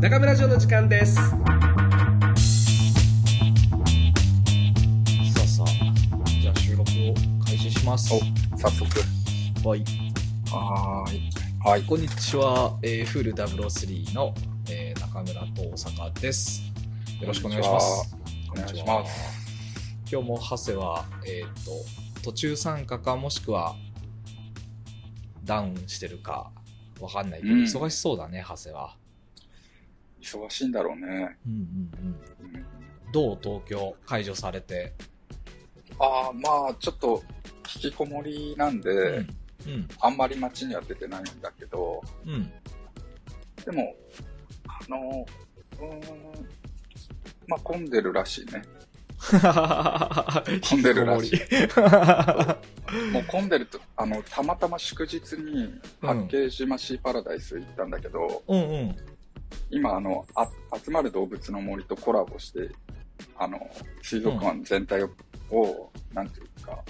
中村城の時間です。さあさあじゃあ収録を開始します。お早速。はい。はーい。はい。こんにちは、えー、フール003の、えー、中村と大阪です。よろしくお願いします。お願いします。今日も長谷はえっ、と途中参加かもしくはダウンしてるかわかんないけど、うん。忙しそうだね長谷は忙しいんだろうね。うんうんうん。うんどう東京解除されて？ああ、まあ、ちょっと、引きこもりなんで、うん。あんまり街には出てないんだけど、うん。うんでも、あの、うーん、まあ、混んでるらしいね。混んでるらしい。もう混んでると、あの、たまたま祝日に八景島シーパラダイス行ったんだけど、うんうん今、あの、あ集まる動物の森とコラボして、あの、水族館全体を、をなんていうか、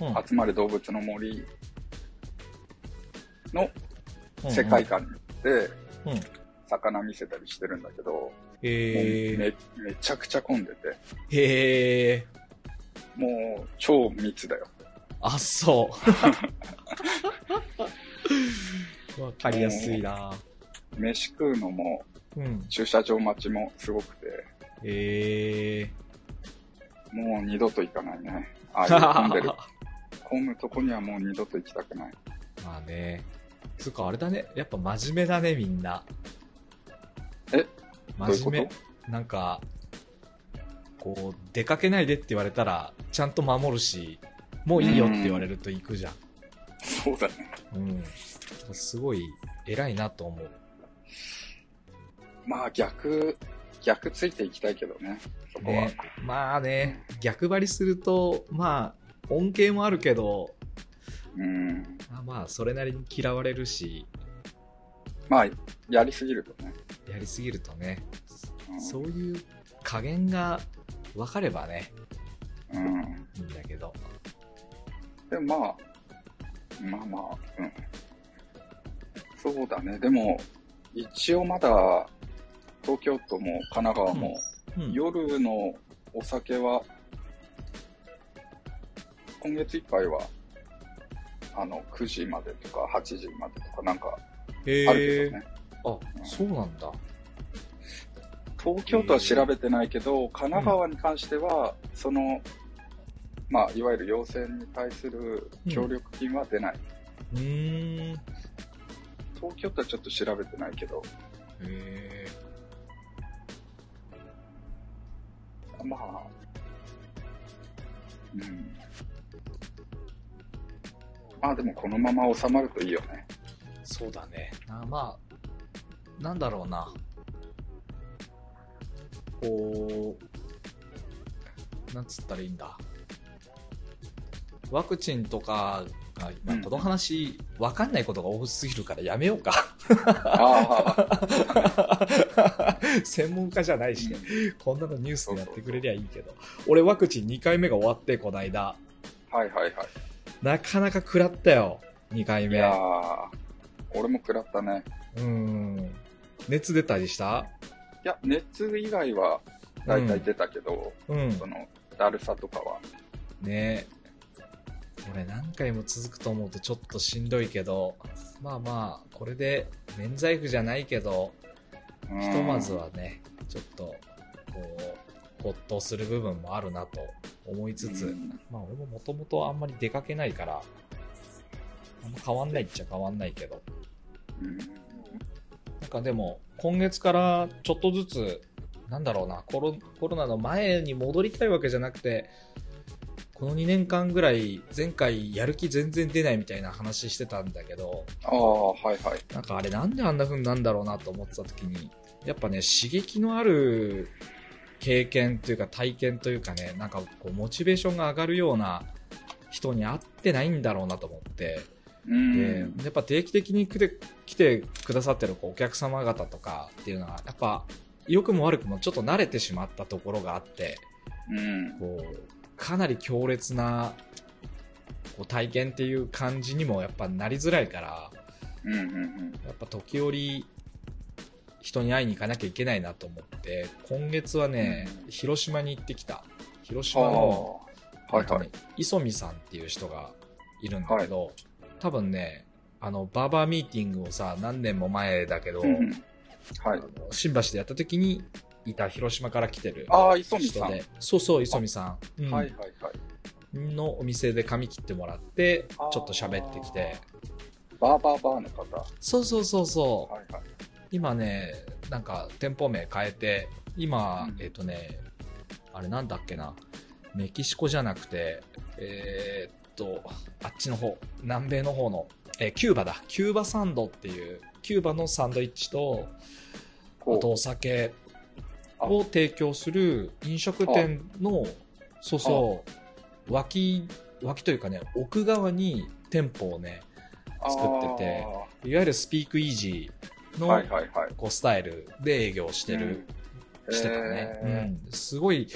うん。集まる動物の森の世界観に行って、うん。うん魚見せたりしてるんだけど、もうへめめちゃくちゃ混んでて、えへえもう超密だよ。あそう。わかりやすいな。飯食うのもうん。駐車場待ちもすごくて、へえもう二度と行かないね。ああ混んでる、混むとこにはもう二度と行きたくない。まあね。つうかあれだね。やっぱ真面目だねみんな。え？真面目。なんかこう出かけないでって言われたらちゃんと守るしもういいよって言われると行くじゃん。そうだね。うん。すごい偉いなと思うまあ逆、逆ついていきたいけどね、そこは。ね、まあね逆張りするとまあ恩恵もあるけどうん。まあまあそれなりに嫌われるしまあ、やりすぎるとね。やりすぎるとね、うんそういう加減が分かればねうん。いいんだけどでもまあ、まあまあ、うん。そうだね。でも、一応まだ、東京都も神奈川も、うん。夜のお酒は、今月いっぱいは、あの、9時までとか8時までとかなんかへあるけどね。あそうなんだ。東京都は調べてないけど、神奈川に関しては、その、まあ、いわゆる要請に対する協力金は出ない。うーん。へ東京都はちょっと調べてないけど、えまあ、うん。まあでもこのまま収まるといいよね。そうだねなまあなんだろうなこうなんつったらいいんだワクチンとかが、まあうんこの話、わかんないことが多すぎるからやめようか。専門家じゃないしね。こんなのニュースでやってくれりゃいいけど。俺ワクチン2回目が終わって、この間。はいはいはい。なかなか食らったよ。2回目。いやー、俺も食らったね。うん。熱出たりした？いや、熱以外は大体出たけど、うん。その、だるさとかは。ね俺何回も続くと思うとちょっとしんどいけど、まあまあ、これで免罪符じゃないけど、うんひとまずはね、ちょっと、こう、ほっとする部分もあるなと思いつつ、うん。まあ俺ももともとあんまり出かけないから、あんま変わんないっちゃ変わんないけど、うん。なんかでも、今月からちょっとずつ、なんだろうな、コロコロナの前に戻りたいわけじゃなくて、この2年間ぐらい、前回やる気全然出ないみたいな話してたんだけど、ああ、はいはい。なんかあれなんであんな風になんだろうなと思ってた時に、やっぱね、刺激のある経験というか体験というかね、なんかこう、モチベーションが上がるような人に会ってないんだろうなと思って、うん。でやっぱ定期的に来て来てくださってるこうお客様方とかっていうのはやっぱ良くも悪くもちょっと慣れてしまったところがあってうん。こうかなり強烈なこう体験っていう感じにもやっぱなりづらいからうんうんうん。やっぱ時折人に会いに行かなきゃいけないなと思って、今月はね、広島に行ってきた。広島の、はいはい。磯見さんっていう人がいるんだけど、多分ね、あの、バーバーミーティングをさ、何年も前だけど、うんうんはい新橋でやった時にいた広島から来てる。人で、そうそう、磯見さん、うん。はいはいはい。のお店で髪切ってもらって、ちょっと喋ってきて、バーバーバーの方。はそうそうそうそう、いはい。今ね、なんか店舗名変えて、今、うん。えっ、とね、あれなんだっけな、メキシコじゃなくて、えーっと、あっちの方、南米の方の、えーキューバだ、キューバサンドっていう、キューバのサンドイッチと、あとお酒を提供する飲食店の、そうそう、脇、脇というかね、奥側に店舗をね、作ってていわゆるスピークイージーの。こうスタイルで営業してる、してたね。へうん。すごい、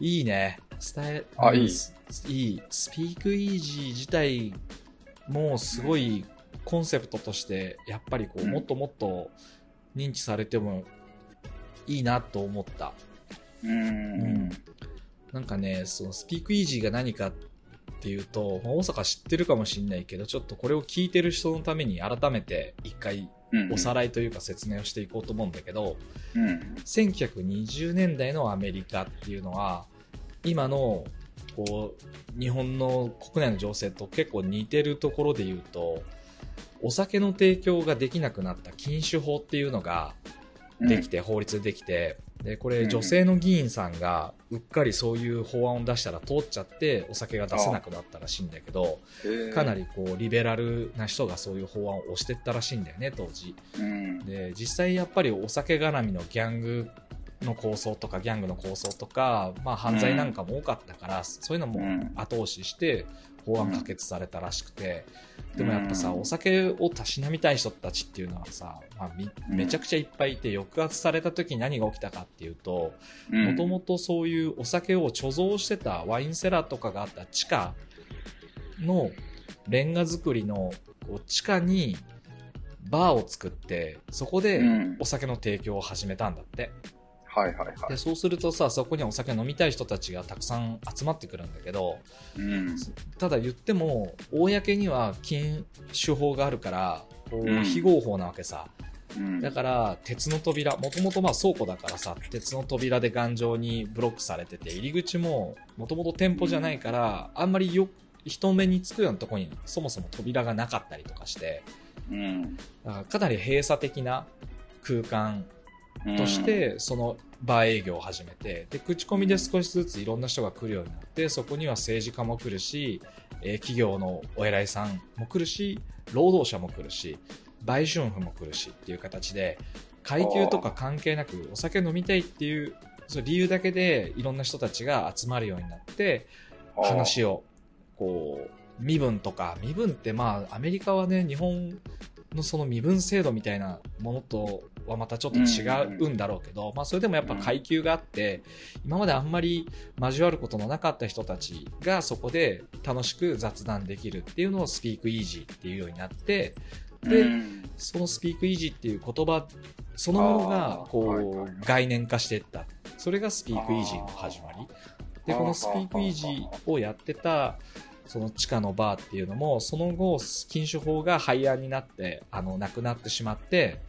いいね。スタイル、あいいいい。スピークイージー自体もすごいコンセプトとして、やっぱりこう、うんもっともっと認知されてもいいなと思った。ーうん。なんかね、そのスピークイージーが何かっていうと、まあ大阪知ってるかもしれないけど、ちょっとこれを聞いてる人のために改めて一回うんおさらいというか説明をしていこうと思うんだけど、うん。1920年代のアメリカっていうのは今のこう日本の国内の情勢と結構似てるところで言うとお酒の提供ができなくなった禁酒法っていうのができて、法律でできてでこうんれ女性の議員さんがうっかりそういう法案を出したら通っちゃってお酒が出せなくなったらしいんだけどかなり。りこうリベラルな人がそういう法案を押してったらしいんだよね当時。うん。で実際やっぱりお酒絡みのギャングの構想とかギャングの構想とか、まあ、犯罪なんかも多かったから、そういうのもうん後押しして法案可決されたらしくて、でもやっぱさ、うん。お酒をたしなみたい人たちっていうのはさ、まあ、めちゃくちゃいっぱいいて抑圧された時に何が起きたかっていうとうん。もともとそういうお酒を貯蔵してたワインセラーとかがあった地下のレンガ造りのこう地下にバーを作ってそこでうん。お酒の提供を始めたんだって。はいはいはで、い。そうするとさ、そこにはお酒飲みたい人たちがたくさん集まってくるんだけど、うん。ただ言っても、公には禁酒法があるから、こうんう非合法なわけさ。うんだから、鉄の扉、もともとまあ倉庫だからさ、鉄の扉で頑丈にブロックされてて、入り口ももともと店舗じゃないから、あんまりよ人目につくようなとこにそもそも扉がなかったりとかして、うん。だからかなり閉鎖的な空間うんとし、て、そのバー営業を始めて、で、口コミで少しずついろんな人が来るようになって、そこには政治家も来るし、えー企業のお偉いさんも来るし、労働者も来るし、売春婦も来るしっていう形で、階級とか関係なくお酒飲みたいっていう、その理由だけでいろんな人たちが集まるようになって、話。を、こう、身分とか、身分ってまあ、アメリカはね、日本のその身分制度みたいなものとはまたちょっと違うんだろうけど、まあそれでもやっぱ階級があって、今まであんまり交わることのなかった人たちがそこで楽しく雑談できるっていうのをスピークイージーっていうようになって、でうんそのスピークイージーっていう言葉そのものがこう概念化していった。それがスピークイージーの始まり。で、このスピークイージーをやってた、その地下のバーっていうのも、その後、禁酒法が廃案になって、あの、なくなってしまって、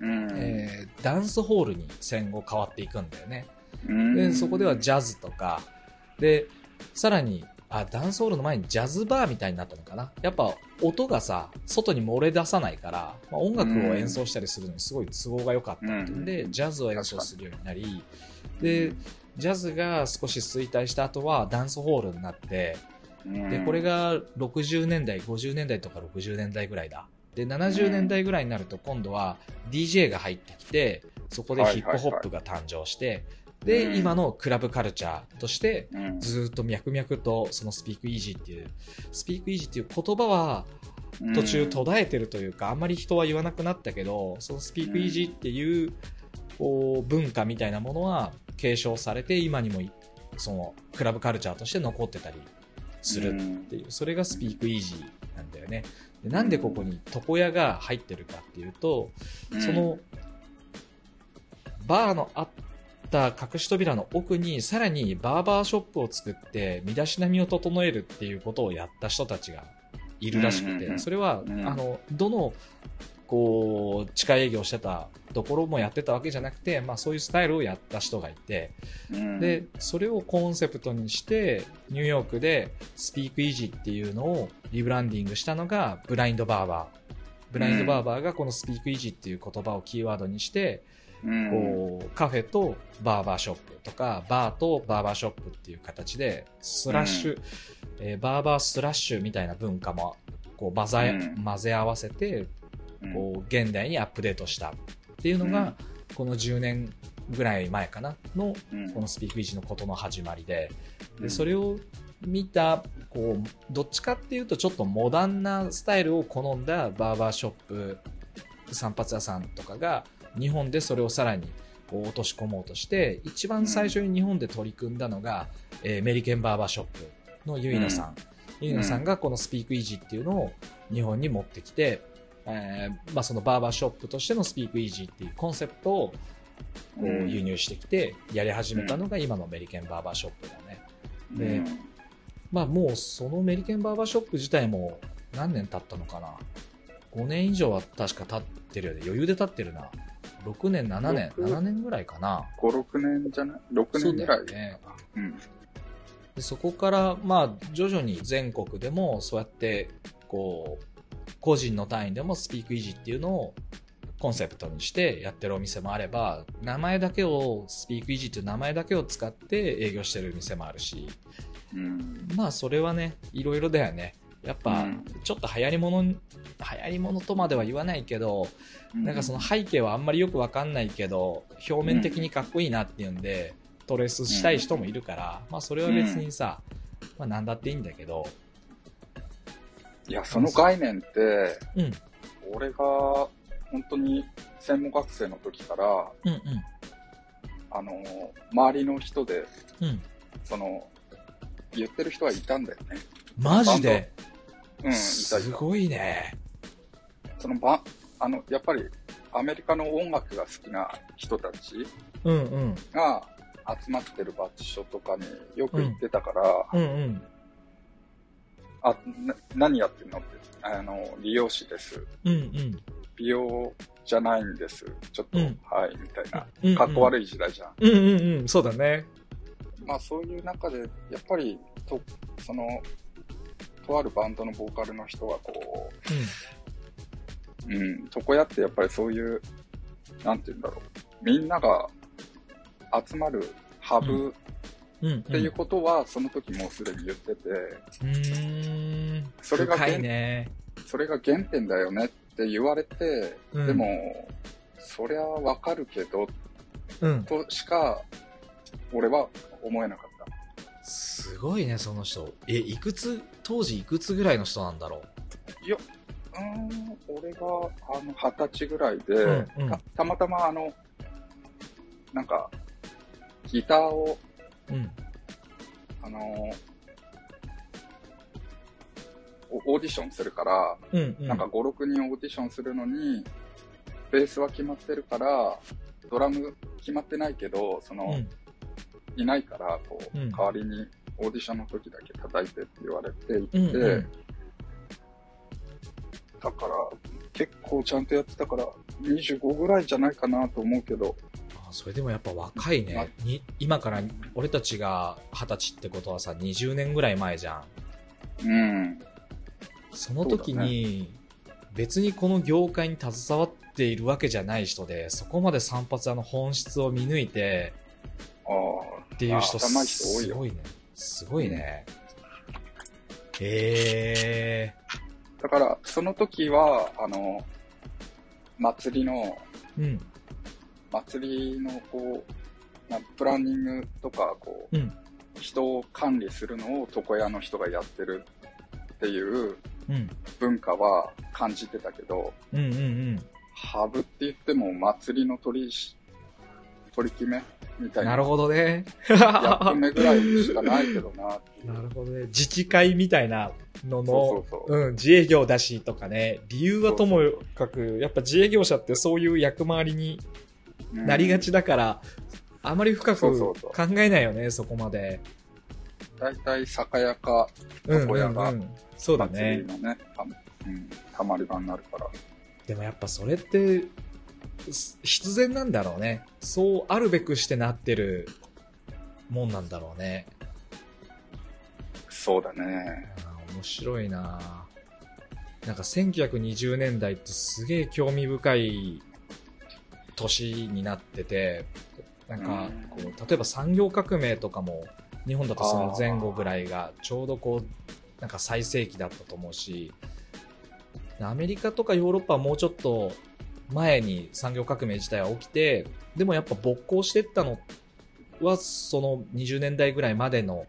うんえーダンスホールに戦後変わっていくんだよね。うんで、そこではジャズとか、で、さらに、あ、ダンスホールの前にジャズバーみたいになったのかな。やっぱ音がさ、外に漏れ出さないから、まあ、音楽を演奏したりするのにすごい都合が良かったっていうんで、うんジャズを演奏するようになり、で、ジャズが少し衰退した後はダンスホールになって、で、これ、が60年代、50年代とか60年代ぐらいだ。で、70年代ぐらいになると今度は DJ が入ってきて、そこでヒップホップが誕生して、で、うん。今のクラブカルチャーとして、うん。ずーっと脈々とそのスピークイージーっていう、スピークイージーっていう言葉は途中途絶えてるというか、あんまり人は言わなくなったけど、そのスピークイージーっていう、こう、文化みたいなものは継承されて、今にもい、その、クラブカルチャーとして残ってたりするっていう、それがスピークイージーなんだよね。でなんでここに床屋が入ってるかっていうと、その、バーのあった隠し扉の奥にさらにバーバーショップを作って身だしなみを整えるっていうことをやった人たちがいるらしくて、それは、うん。あの、どの、こう、地下営業してたところもやってたわけじゃなくて、まあそういうスタイルをやった人がいて、うん。で、それをコンセプトにして、ニューヨークでスピークイージーっていうのをリブランディングしたのがブラインドバーバー。ブラインドバーバーがこのスピークイージーっていう言葉をキーワードにして、うん。こう、カフェとバーバーショップとか、バーとバーバーショップっていう形で、スラッシュ、えーバーバースラッシュみたいな文化も、こう混ぜ、うん。混ぜ合わせて、うんこう、現代にアップデートしたっていうのが、この10年ぐらい前かなの、うん。このスピークイージーのことの始まりで、で、うん。それを見た、こう、どっちかっていうとちょっとモダンなスタイルを好んだバーバーショップ、散髪屋さんとかが、日本でそれをさらにこう落とし込もうとして、一番最初に日本で取り組んだのが、えーメリケンバーバーショップのユイナさん。ユイナさんがこのスピークイージーっていうのを日本に持ってきて、えーまあそのバーバーショップとしてのスピークイージーっていうコンセプトを輸入してきて、やり始めたのが今のメリケンバーバーショップだね。でまあもうそのメリケンバーバーショップ自体も何年経ったのかな ?5 年以上は確か経ってるよね。余裕で経ってるな。6年、7年、六？7年ぐらいかな。5、6年じゃない ?6 そうだ年ぐらい。よね。うん。でそこから、まあ、徐々に全国でもそうやって、こう、個人の単位でもスピークイージーっていうのをコンセプトにしてやってるお店もあれば、名前だけを、スピークイージーっていう名前だけを使って営業してる店もあるし、うん。まあそれはね、いろいろだよね。やっぱうん、ちょっと流行り物、流行り物とまでは言わないけど、なんかその背景はあんまりよくわかんないけど、表面的にかっこいいなっていうんで、トレースしたい人もいるから、まあそれは別にさ、まあなんだっていいんだけど、いや、その概念って、うん、俺が本当に専門学生の時から、うん、あの、周りの人で、うん、うん。その、言ってる人はいたんだよね。マジで？うん、いたいた。すごいね。そのば、あの、やっぱりアメリカの音楽が好きな人たちうん、うん、が集まってる場所とかによく行ってたから、うん、うん、あ、な何やってんのって、あの、師です。うん、うん。美容じゃないんです。ちょっと、うんはい、みたいな。うんかっこ悪い時代じゃん。うん、うん、うん、そうだね。まあそういう中で、やっぱり、と、その、とあるバンドのボーカルの人はこう、うん、床屋ってやっぱりそういう、なんて言うんだろう。みんなが集まるハブうん、うん。っていうことは、その時もうすでに言ってて、うーん。それが深いね。それが原点だよねって言われて、うんでも、そりゃわかるけど、うん。としか、俺は思えなかった。すごいね、その人。え、いくつ、当時いくつぐらいの人なんだろいや、うーん、俺が、あの、二十歳ぐらいで、うんうんたたまたまあの、なんか、ギターを、う。うん。あのおオーディションするから、うん、うん。なんか5、6人オーディションするのに、ベースは決まってるから、ドラム決まってないけど、その、うん、いないから、こう、うん代わりにオーディションの時だけ叩いてって言われて行って、うん、うん。だから、結構ちゃんとやってたから、25ぐらいじゃないかなと思うけど、あそれでもやっぱ若いね。に今から俺たちが二十歳ってことはさ、20年ぐらい前じゃん。うん。その時に、別にこの業界に携わっているわけじゃない人で、そこまで散髪屋の本質を見抜いてああ。っていう人。すごいね。すごいね。へえだから、その時は、あの、祭りの、ー。うん。祭りの、こう、なプランニングとか、こう、うん。人を管理するのを床屋の人がやってるっていううん。文化は感じてたけど、うんうんうん。ハブって言っても祭りの取りし、取り決めみたいな。なるほどね。役目ぐらいしかないけどなっていう。なるほどね。自治会みたいなのの、そうそうそう。うん、自営業だしとかね、理由はともかく、やっぱ自営業者ってそういう役回りになりがちだから、あまり深く考えないよね、そこまで。大体酒屋かうん床屋がうんうんそうだ祭ねね、たうん、たまり場になるから。でもやっぱそれって、す必然なんだろうね。そうあるべくしてなってるもんなんだろうね。そうだね。面白いななんか1920年代ってすげえ興味深い年になってて、なんかこう、例えば産業革命とかも日本だとその前後ぐらいがちょうどこう、なんか最盛期だったと思うし、アメリカとかヨーロッパはもうちょっと前に産業革命自体は起きて、でもやっぱ勃興してったのはその20年代ぐらいまでの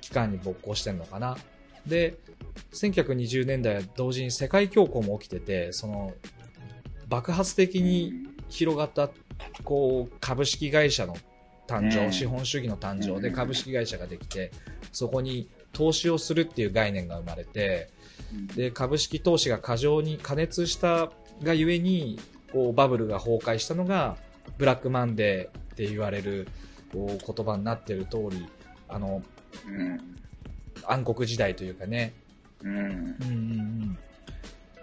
期間に勃興してんのかな。で、1920年代は同時に世界恐慌も起きてて、その爆発的に広がったこう株式会社の誕生、うん。資本主義の誕生でうん。株式会社ができて、そこに投資をするっていう概念が生まれて、うん。で株式投資が過剰に加熱したがゆえにこうバブルが崩壊したのがブラックマンデーって言われるこう言葉になってる通りあのうん。暗黒時代というかね、うん。うんうんうん、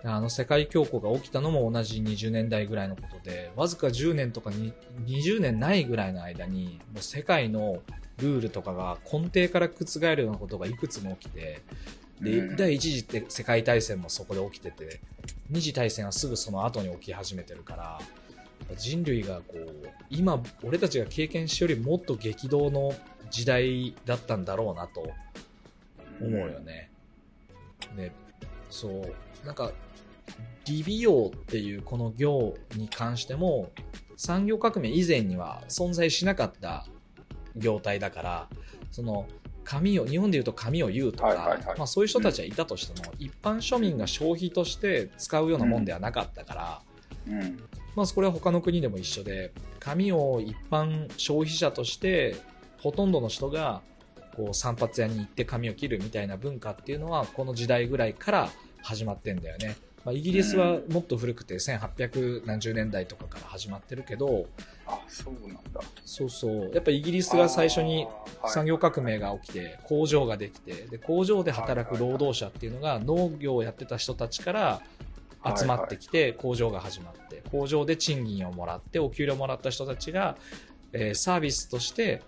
あの世界恐慌が起きたのも同じ20年代ぐらいのことでわずか10年とかに20年ないぐらいの間にもう世界のルールとかが根底から覆るようなことがいくつも起きてで、うん第一次って世界大戦もそこで起きてて二次大戦はすぐその後に起き始めてるから人類がこう今俺たちが経験しよりもっと激動の時代だったんだろうなと思うよね。で、そう、なんか、理美容っていうこの業に関しても、産業革命以前には存在しなかった業態だから、その、紙を、日本で言うと紙を言うとか、はいはいはい。まあそういう人たちはいたとしても、一般庶民が消費として使うようなもんではなかったから、うん。まあ、これは他の国でも一緒で紙を一般消費者としてほとんどの人がこう散髪屋に行って髪を切るみたいな文化っていうのはこの時代ぐらいから始まってんだよね、まあ、イギリスはもっと古くて1800何十年代とかから始まってるけどあ、そうなんだ。そうそう。やっぱイギリスが最初に産業革命が起きて工場ができてで工場で働く労働者っていうのが農業をやってた人たちから集まってきて工場が始まって工場で賃金をもらってお給料もらった人たちが、えーサービスとして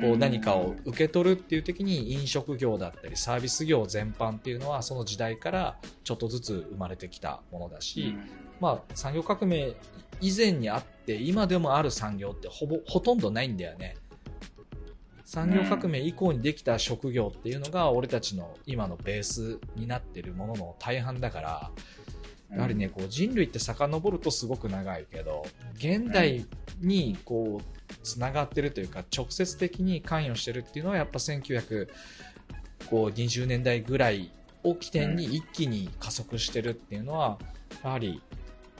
こう何かを受け取るっていう時に飲食業だったりサービス業全般っていうのはその時代からちょっとずつ生まれてきたものだし、まあ産業革命以前にあって今でもある産業ってほぼほとんどないんだよね。産業革命以降にできた職業っていうのが俺たちの今のベースになってるものの大半だからやはりね、こう人類って遡るとすごく長いけど、現代にこう、つながってるというか、直接的に関与してるっていうのは、やっぱ1920年代ぐらいを起点に一気に加速してるっていうのは、やはり、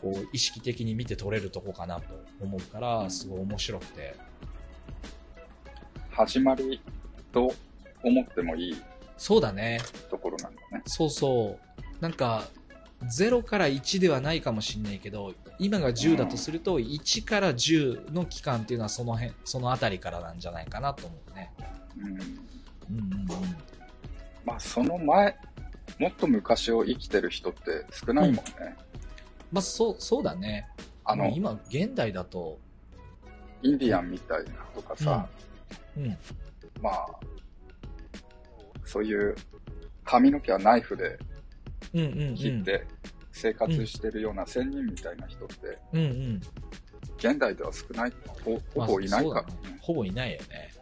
こう、意識的に見て取れるとこかなと思うから、すごい面白くて。始まりと思ってもいいそうだね。ところなんだね。そうそう。なんか、0から1ではないかもしれないけど、今が10だとすると、1から10の期間っていうのはその辺、そのあたりからなんじゃないかなと思うね。うん。うんうんうん。まあ、その前、もっと昔を生きてる人って少ないもんね。まあ、そう、そうだね。あの、今、現代だと、インディアンみたいなとかさ、うん。まあ、そういう髪の毛はナイフでうんうんうん。切って生活してるような仙人みたいな人って、うんうん。現代では少ない、ほほぼいないからまあね。ほぼいないよね。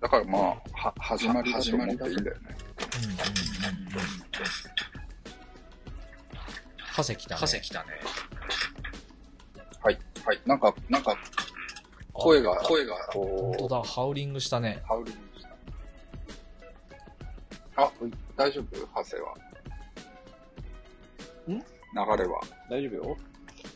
だからまあ、は、始まりだと思っていいんだよね。うんうんうんうん。ハセ来たね。ハセ来たね。はい、はい。なんか、なんか、声が、声が、こう、本当だ、ハウリングしたね。ハウリング。あ、大丈夫？ハセは。ん？流れは。大丈夫よ。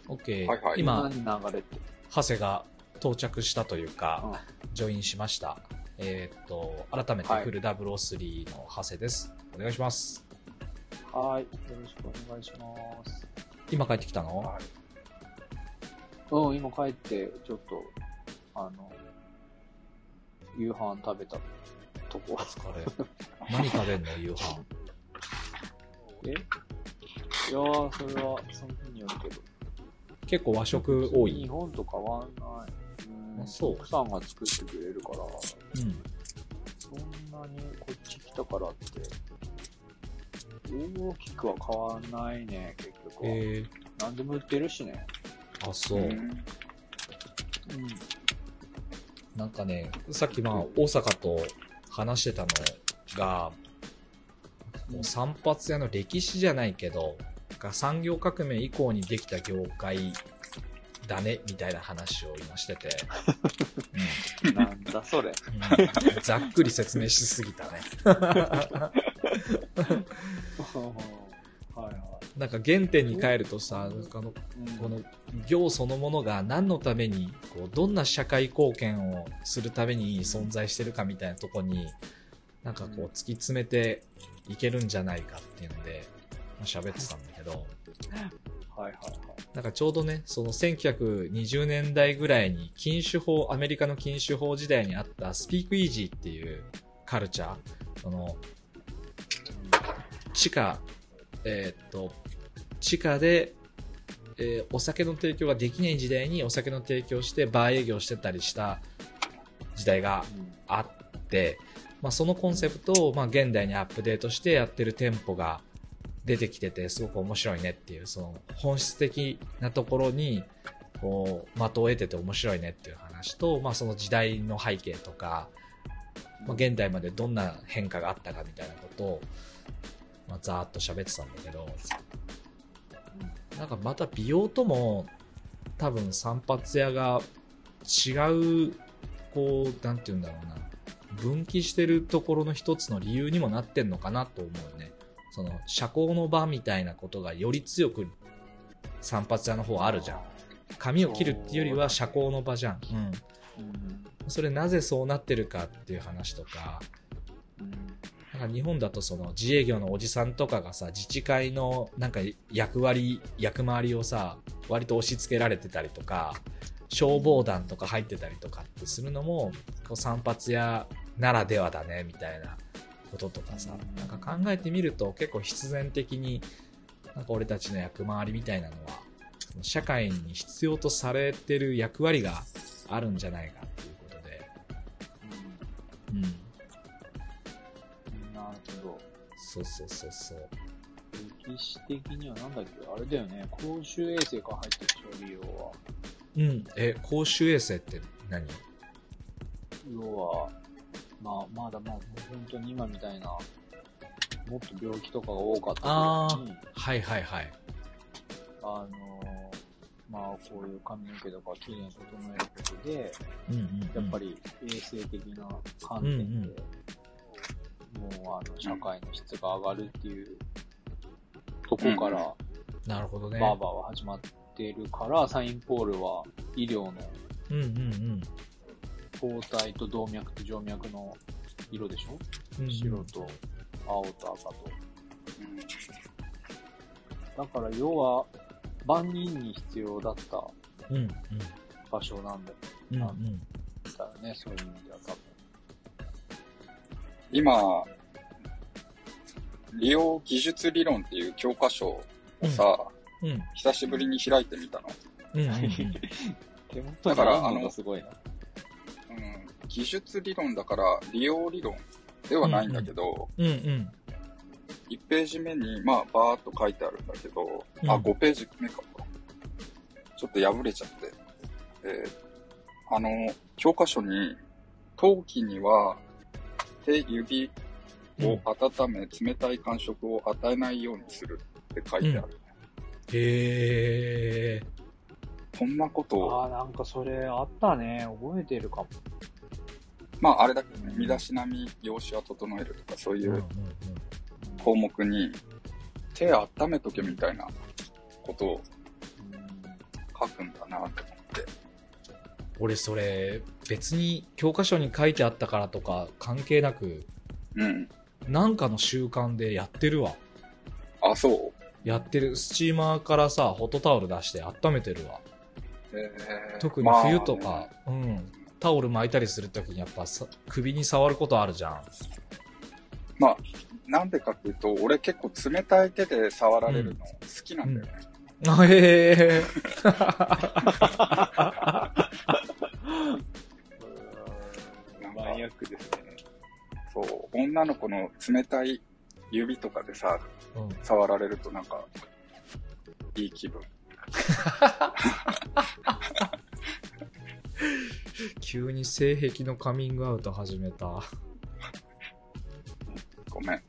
オッケー。はいはい今、何流れって？ハセが到着したというか、うんジョインしました。えーっと、改めてはいフル003のハセです。お願いします。はい。よろしくお願いします。今帰ってきたの？はい。うん、今帰って、ちょっと、あの、夕飯食べたとこ。疲れ。何食べんの夕飯。え？いやー、それは、その日によるけど。結構和食多い。日本と変わんない。うそう奥さんが作ってくれるから、うん。そんなにこっち来たからって、大きくは変わんないね、結局は。え何でも売ってるしね。ー、あ、そう。うんうん。なんかね、さっきまあ、大阪と話してたのが、もう散髪屋の歴史じゃないけど、が産業革命以降にできた業界だね、みたいな話を今してて、なんだそれ。うんうんざっくり説明しすぎたね。はいはなんか原点に帰るとさ、あのい。この業そのものが何のためにこうどんな社会貢献をするために存在してるかみたいなとこになんかこう突き詰めていけるんじゃないかっていうので、まあ、喋ってたんだけどはいはいはい。なんかちょうどねその1920年代ぐらいに禁酒法アメリカの禁酒法時代にあったスピークイージーっていうカルチャーその地下えーっと地下でえーお酒の提供ができない時代にお酒の提供してバー営業してたりした時代があって、まあ、そのコンセプトをまあ現代にアップデートしてやってる店舗が出てきててすごく面白いねっていうその本質的なところにこう的を得てて面白いねっていう話と、まあ、その時代の背景とか、まあ、現代までどんな変化があったかみたいなことを、まあ、ざーっと喋ってたんだけどなんかまた美容とも多分散髪屋が違うこうなんて言うんだろうな分岐してるところの一つの理由にもなってんのかなと思うね。その社交の場みたいなことがより強く散髪屋の方あるじゃん。髪を切るっていうよりは社交の場じゃん、うん、うん。それなぜそうなってるかっていう話とか。うん。なんか日本だとその自営業のおじさんとかがさ自治会のなんか役割役回りをさ割と押し付けられてたりとか消防団とか入ってたりとかってするのもこう散髪屋ならではだねみたいなこととかさなんか考えてみると結構必然的になんか俺たちの役回りみたいなのは社会に必要とされてる役割があるんじゃないかっていうことで、うん、そうそうそうそう歴史的にはなんだっけ？あれだよね。公衆衛生から入ってるでしょ、利用は。うん。え、公衆衛生って何？要は、まあ、まだまあ、本当に今みたいな、もっと病気とかが多かった時に、はいはいはい。あのーまあ、こういう髪の毛とかきれいに整えることで、うんうん、うん。やっぱり衛生的な観点で、もうあの、社会の質が上がるっていうとこから、なるほどね。バーバーは始まってるから、サインポールは医療のうんうん包帯と動脈と静脈の色でしょ、うん。うん白と青と赤と。うんだから要は、万人に必要だったうんうん。場所なんだうんうん。よね、そういう意味では多分。今、利用技術理論っていう教科書をさ、うん。久しぶりに開いてみたの。うんうんうん。だからあるのすごいな。うん、技術理論だから利用理論ではないんだけど、うんうん。1ページ目に、まあ、バーっと書いてあるんだけど、うんあ、5ページ目か。ちょっと破れちゃって。えーあの、教科書に、陶器には手、指を温め、冷たい感触を与えないようにするって書いてある。へえ。こんなことを、ああ、なんかそれあったね。覚えてるかも。まあ、あれだけどね、身だしなみ、容姿は整えるとか、そういううんうんうん。項目に、手温めとけみたいなことを書くんだなと思って。俺それ、別に教科書に書いてあったからとか関係なく、うん。なんかの習慣でやってるわ。あ、そうやってる。スチーマーからさ、ホットタオル出して温めてるわ。えー特に冬とか、うん。タオル巻いたりするときにやっぱさ首に触ることあるじゃん。まあ、なんでかっていうと、俺結構冷たい手で触られるの好きなんだよね。あへえ。マ ですね。そう、女の子の冷たい指とかでさ、うん触られるとなんか、いい気分。急に性癖のカミングアウト始めた。ごめん。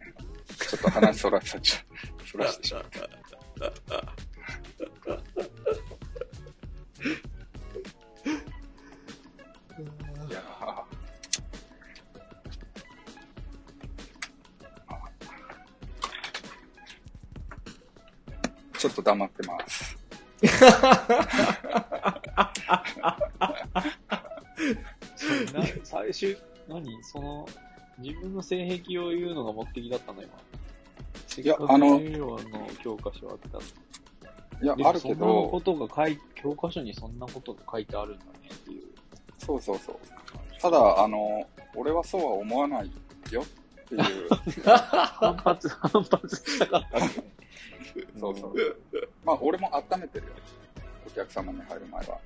ちょっと話そらさちゃ、そらしてしまった。な最終、何？その、自分の性癖を言うのが目的だったの今。いやあのの教科書あったのいやあるけそんなこど、とが書い、教科書にそんなことが書いてあるんだねっていう。そうそうそう。ただ、あの、俺はそうは思わないよっていう、反発、反発したかった。そうそう。まあ、俺も温めてるよ。お客様に入る前は。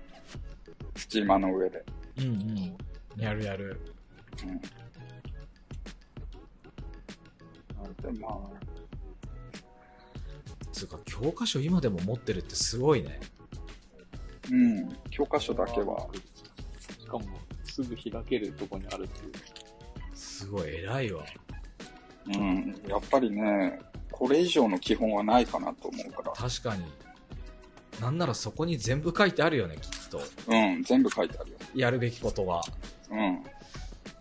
スチーマーの上で。うんうん。やるやる。うん。でまあ、つうか、教科書今でも持ってるってすごいね。うん。教科書だけは。しかも、すぐ開けるとこにあるっていう。すごい偉いわ。うん。やっぱりね、これ以上の基本はないかなと思うから。確かに。なんならそこに全部書いてあるよね、きっと。うん。全部書いてあるよ。やるべきことが。うん。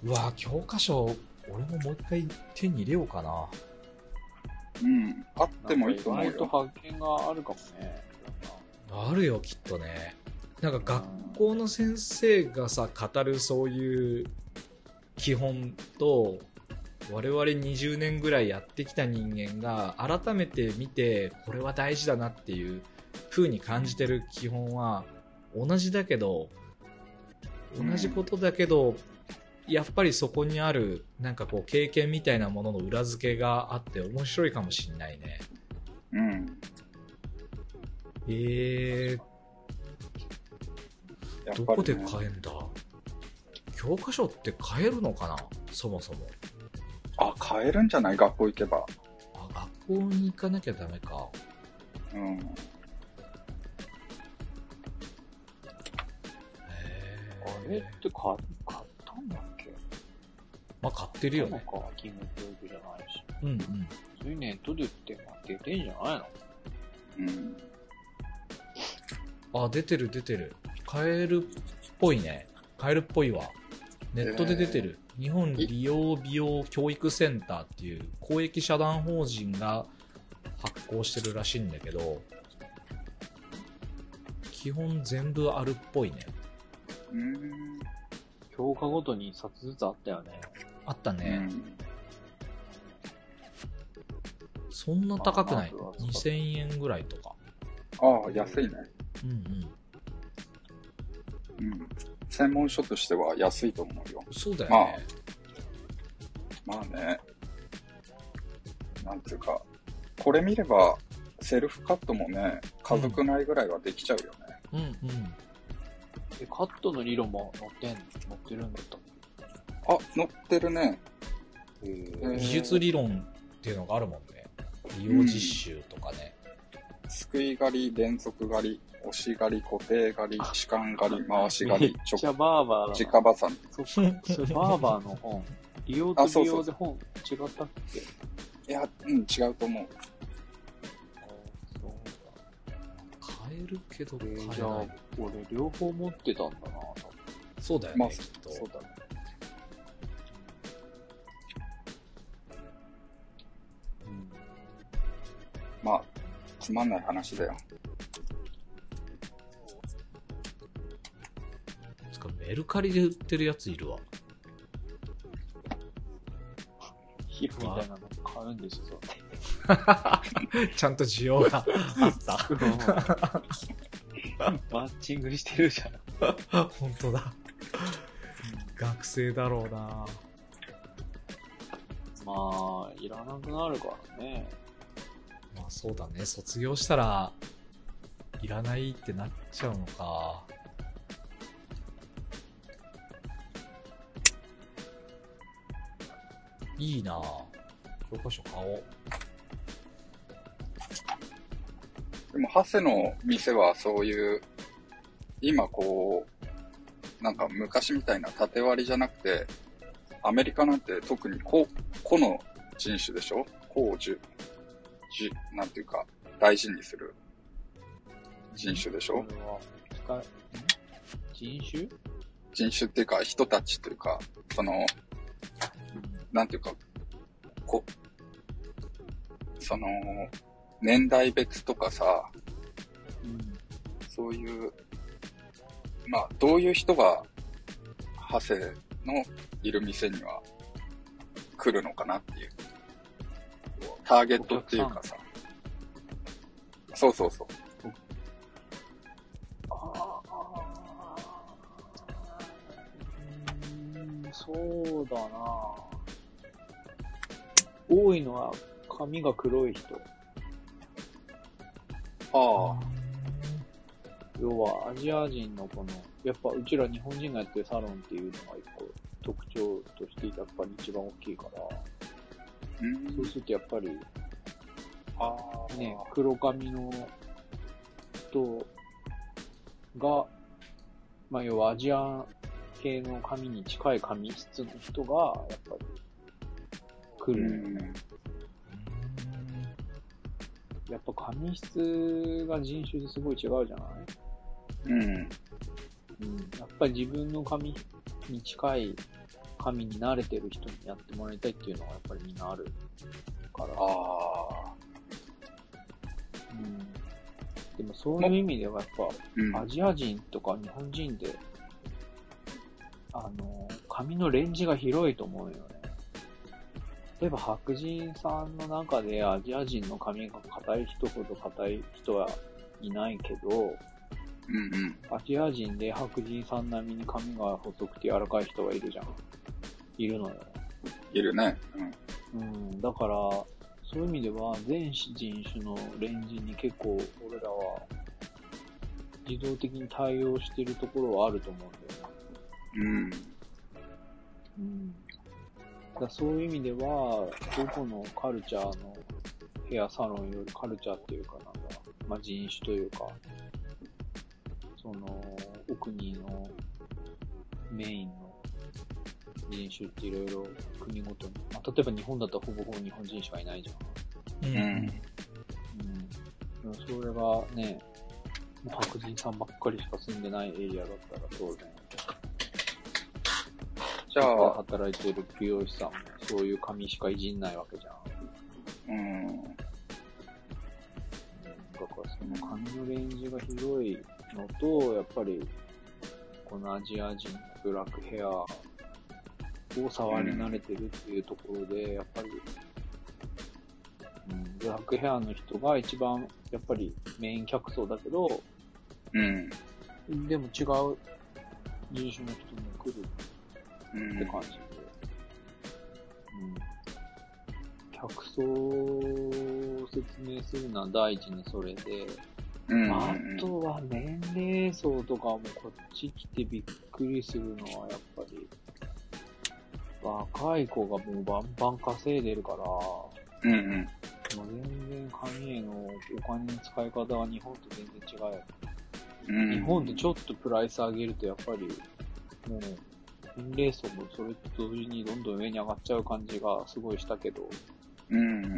うわ教科書、俺ももう一回手に入れようかな。うん。あってもいいと思う意外とよ。発見があるかもね。あるよ、きっとね。なんか学校の先生がさ、語るそういう基本と、我々20年ぐらいやってきた人間が改めて見て、これは大事だなっていう風に感じてる基本は同じだけど、同じことだけど、やっぱりそこにあるなんかこう経験みたいなものの裏付けがあって面白いかもしんないね。うん。えー、やっどこで買えんだ？教科書って買えるのかな？そもそも。あ、買えるんじゃない？学校行けば。あ、学校に行かなきゃダメか。うん。へあれって買買ったんだっけ？まあ買ってるよね。なんか、義務教育じゃないし。うんうん。そういうネットで売ってまあ出てんじゃないの？うん。あ、出てる出てる。買えるっぽいね。買えるっぽいわ。ネットで出てる。日本利用美容教育センターっていう公益社団法人が発行してるらしいんだけど、基本全部あるっぽいね。うん。教科ごとに一冊ずつあったよね。うあったね。ん。そんな高くない？あまあ。2000円ぐらいとか。ああ、安いね。うんうん。うん。専門書としては安いと思うよ。そうだよね。まあね。なんていうか、これ見れば、セルフカットもね、家族内ぐらいはできちゃうよね。うんうん。で、カットの理論も載ってん、載ってるんだった。あ、載ってるね。技術理論っていうのがあるもんね。利用実習とかね。すくい狩り、連続狩り、押し狩り、固定狩り、士官狩り、回し狩り、めっちゃバーバーだな。直ばさみ。そっか、それバーバーの本。利用と美容で本違ったっけ？いや、うん、違うと思う。買えるけどだ。買えない。えーじゃあ、俺両方持ってたんだな、そうだよまあね、きっと。そうだね。うん。まあ、つまんない話だよ。つかメルカリで売ってるやついるわ。皮膚みたいなの買うんですよ、ちゃんと需要があった。マッチングしてるじゃん。本当だ。学生だろうなまあ、いらなくなるからね。まあそうだね。卒業したら、いらないってなっちゃうのか。いいな教科書買おう。でも、ハセの店はそういう、今こう、なんか昔みたいな縦割りじゃなくて、アメリカなんて特に個、個の人種でしょ？個をじなんていうか、大事にする人種でしょ？人種？人種っていうか、人たちというか、その、なんていうか、こ、その、年代別とかさ、うん。そういう、まあ、どういう人が、ハセのいる店には来るのかなっていう。ターゲットっていうかさ。そうそうそう。あうーん、そうだな多いのは髪が黒い人。ああ、要はアジア人のこの、やっぱうちら日本人がやってるサロンっていうのが一個特徴としてやっぱり一番大きいから、うんそうするとやっぱりああ、ね、黒髪の人が、まあ要はアジア系の髪に近い髪質の人が、やっぱり来る。うん。やっぱ髪質が人種ですごい違うじゃない？うん。うん。やっぱり自分の髪に近い髪に慣れてる人にやってもらいたいっていうのはやっぱりみんなあるから。ああ、うん。でもそういう意味ではやっぱ、うん。アジア人とか日本人で、あの、髪のレンジが広いと思うよね。例えば白人さんの中でアジア人の髪が硬い人ほど硬い人はいないけど、うんうん。アジア人で白人さん並みに髪が細くて柔らかい人はいるじゃん。いるのよ。いるね。うん。だから、そういう意味では全人種のレンジに結構俺らは自動的に対応してるところはあると思うんだよね。うん。うん。だそういう意味では、どこのカルチャーのヘアサロンよりカルチャーっていうかなんだ、まあ人種というか、その、お国のメインの人種っていろいろ国ごとに、まあ、例えば日本だったらほぼほぼ日本人しかいないじゃん。うん。うんそれがね、もう白人さんばっかりしか住んでないエリアだったら当然、じゃあ、働いてる美容師さんもそういう髪しかいじんないわけじゃん。うん。うんだからその髪のレンジが広いのと、やっぱり、このアジア人のブラックヘアを触り慣れてるっていうところで、やっぱり、うん、ブラックヘアの人が一番、やっぱりメイン客層だけど、うん。でも違う人種の人も来るうんって感じで。うん。客層を説明するのは第一にそれで、うん。まあ、あとは年齢層とかもこっち来てびっくりするのはやっぱり、若い子がもうバンバン稼いでるから、もうんうん。う全然紙へのお金の使い方は日本と全然違うよ。うん。日本でちょっとプライス上げるとやっぱり、もう、年齢層もそれと同時にどんどん上に上がっちゃう感じがすごいしたけど、うんうん。う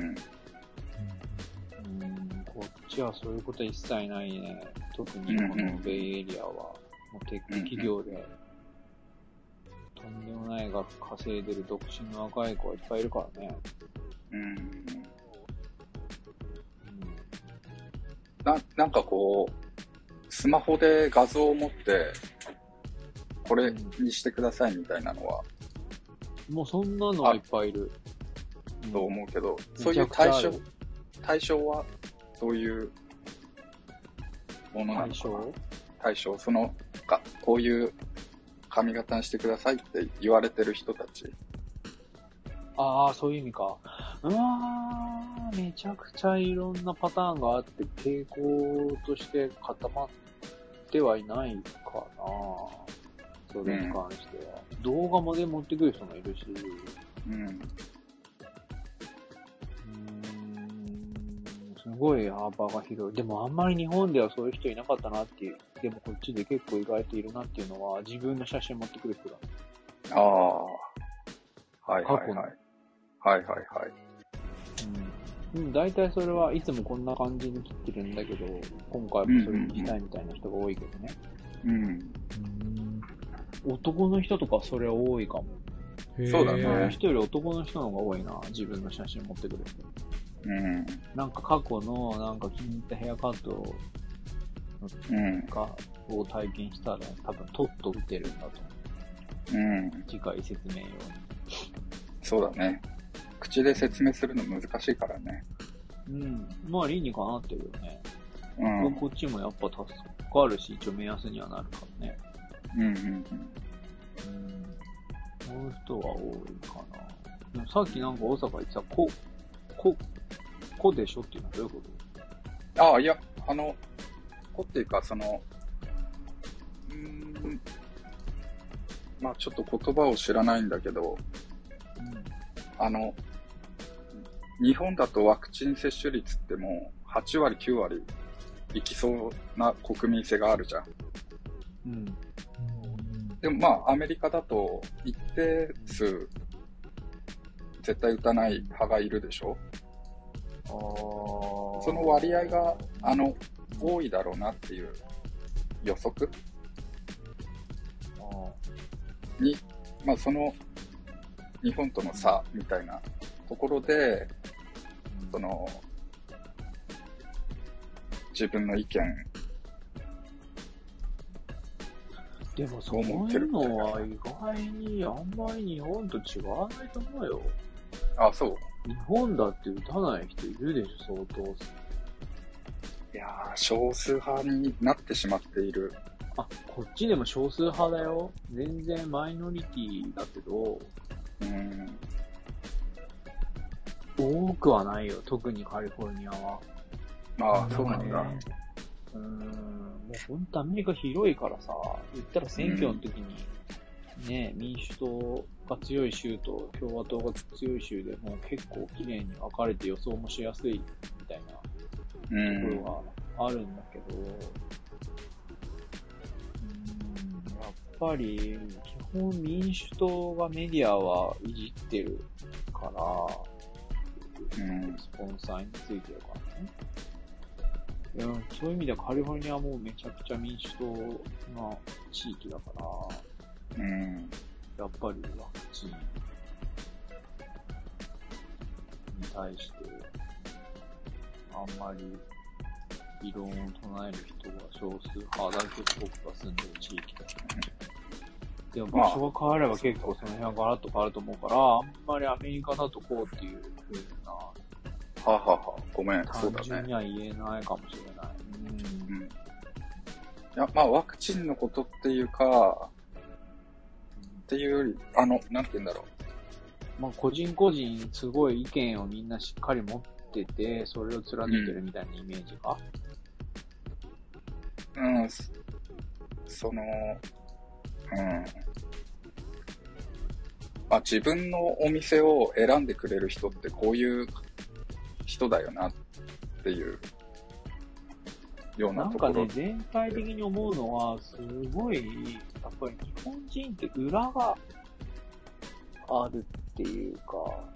ん、こっちはそういうことは一切ないね。特にこのベイエリアは、もうテック企業で、とんでもない額稼いでる独身の若い子がいっぱいいるからね。うん。うんな、なんかこう、スマホで画像を持って、これにしてくださいみたいなのは、もうそんなのはいっぱいいる。とうん思うけど、めそういう対象対象は、どういうものなの対象？対象、その、か、こういう髪型にしてくださいって言われてる人たち。ああ、そういう意味か。うわー、めちゃくちゃいろんなパターンがあって、傾向として固まってはいないかな。それに関しては。動画まで持ってくる人もいるし。うん。うーん、すごい幅が広い。でもあんまり日本ではそういう人いなかったなっていう。でもこっちで結構意外といるなっていうのは、自分の写真持ってくる人だ。ああ。はいはいはい。はいはいはい。うん。うん、大体それはいつもこんな感じに切ってるんだけど、今回もそれにしたいみたいな人が多いけどね。うん。男の人とかそれ多いかも。そうだね女の人より男の人の方が多いな、自分の写真持ってくる人。うん。なんか過去のなんか気に入ったヘアカットうん。がを体験したら多分トッと打てるんだと思う。うん。次回説明用に。そうだね。口で説明するの難しいからね。うん。まあ理にかなってるよね。うん。こっちもやっぱ助かるし、一応目安にはなるからね。うんうんうん。そういう人は多いかな。でもさっきなんか大阪言ってた、こ、こ、こでしょっていうのはどういうこうん。ああ、いや、あの、こっていうか、その、うーん、まあちょっと言葉を知らないんだけど、とあの、日本だとワクチン接種率ってもう8割、9割いきそうな国民性があるじゃん。うん。うん。でもまあアメリカだと一定数絶対打たない派がいるでしょ。その割合が、あの、多いだろうなっていう予測？あに、まあその日本との差みたいなところで、その、自分の意見、でもそういうのは意外にあんまり日本と違わないと思うよ。あ、そう。日本だって打たない人いるでしょ、相当。いやー、少数派になってしまっている。あ、こっちでも少数派だよ。全然マイノリティだけど、うん。多くはないよ、特にカリフォルニアは。ああ、そうなんだ。ねうーん、もう本当アメリカ広いからさ、言ったら選挙の時に、ね、民主党が強い州と共和党が強い州でもう結構綺麗に分かれて予想もしやすいみたいなうとこん。ろがあるんだけど、うーん、やっぱり基本民主党がメディアはいじってるから、うんスポンサーについてるからね。いやそういう意味ではカリフォルニアはもうめちゃくちゃ民主党な地域だから、うん。やっぱりワクチンに対して、あんまり異論を唱える人が少数派だけど僕が住んでる地域だね。でも場所が変われば結構その辺はガラッと変わると思うから、あんまりアメリカだとこうっていう風なはあ、はあはあ、ごめん、そうだね。単純には言えないかもしれない。うんうん。いや、まあ、ワクチンのことっていうか、っていうより、あの、なんて言うんだろまあ、個人個人すごい意見をみんなしっかり持ってて、それを貫いてるみたいなイメージが？う。うん、そその、うん。あ、自分のお店を選んでくれる人ってこういう人だよなっていうようなところ。なんかね、全体的に思うのは、すごい、やっぱり日本人って裏があるっていうか、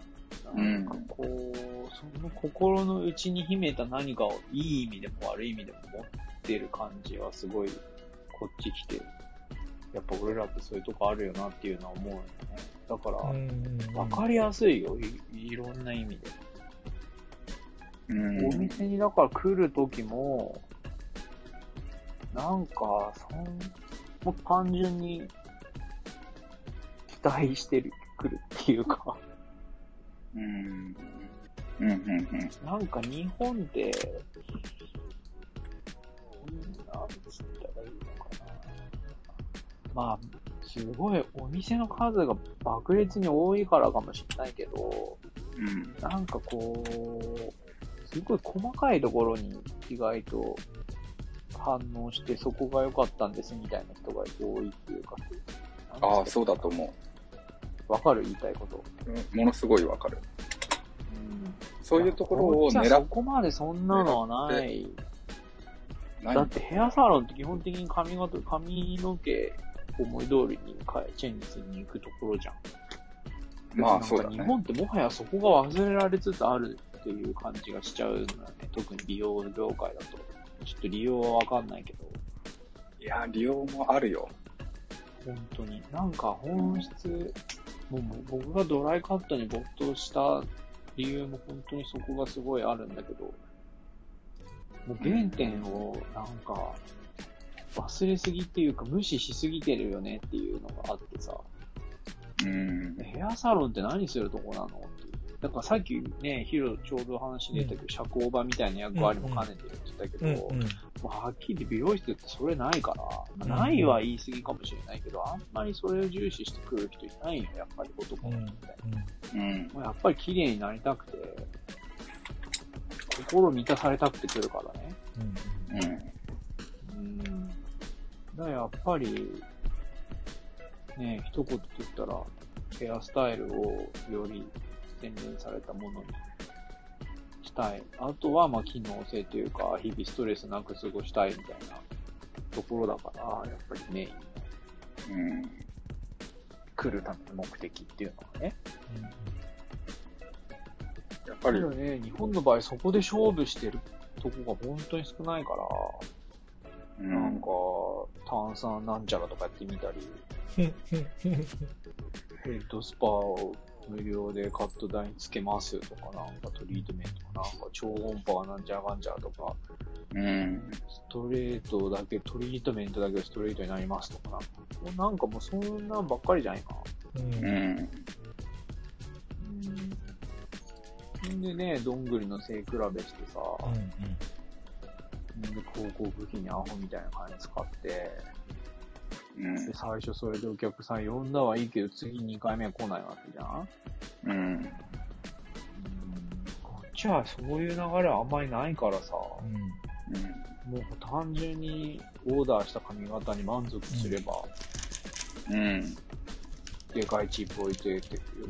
なんかこう、その心の内に秘めた何かをいい意味でも悪い意味でも持ってる感じはすごい、こっち来て、やっぱ俺らってそういうとこあるよなっていうのは思うよね。だから、わかりやすいよ、いいろんな意味で。うんお店にだから来るときも、なんか、そん、もう単純に期待してる、来るっていうか、うん。うん、うん、うん。なんか日本で、うんなんつったらいいのかな。まあ、すごいお店の数が爆裂に多いからかもしれないけど、うん。なんかこう、すごい細かいところに意外と反応してそこが良かったんですみたいな人が多いっていうか。ああ、そうだと思わかる言いたいこと。う。うんものすごいわかる。うん。そういうところを狙っそこまでそんなのはない。だってヘアサロンって基本的に髪型、髪の毛思い通りに変え、チェンジしに行くところじゃん。まあそうだね。日本ってもはやそこが忘れられつつあるっていう感じがしちゃうんだよね。特に美容業界だと。ちょっと利用はわかんないけど、いや、利用もあるよ。本当に。なんか本質、もう僕がドライカットに没頭した理由も本当にそこがすごいあるんだけど、もう原点をなんか忘れすぎっていうか無視しすぎてるよねっていうのがあってさ、うん。ヘアサロンって何するとこなのってだからさっきね、ヒロちょうど話出たけど、社交場みたいな役割も兼ねてるって言ったけど、うんうん。もうはっきり言って美容室ってそれないから、まあないは言い過ぎかもしれないけど、あんまりそれを重視してくる人いないよ、やっぱり男うんの人って。うん。もうやっぱり綺麗になりたくて、心満たされたくて来るからね。うんうん。うん。だからやっぱり、ね、一言で言ったら、ヘアスタイルをより洗練されたものにしたい。あとは、まあ、機能性というか、日々ストレスなく過ごしたいみたいなところだから、やっぱりメインにうん。来るための目的っていうのはね。やっぱりね、日本の場合そこで勝負してるとこが本当に少ないから、うんなんか、。炭酸なんちゃらとかやってみたり、う んヘッドスパを無料でカット代につけますとか、なんかトリートメントかなんか超音波がなんちゃらかんちゃらとか、うん。ストレートだけ、トリートメントだけストレートになりますとかなんか、もうなんかもうそんなんばっかりじゃないかな。うんうん。うん。んでね、どんぐりの背比べしてさ、うんんで広告費にアホみたいな金使って、うんで、最初それでお客さん呼んだはいいけど、次2回目は来ないわけじゃんうん。こっちはそういう流れはあんまりないからさ、うんもう単純にオーダーした髪型に満足すれば、うん。でかいチップ置いてってくる。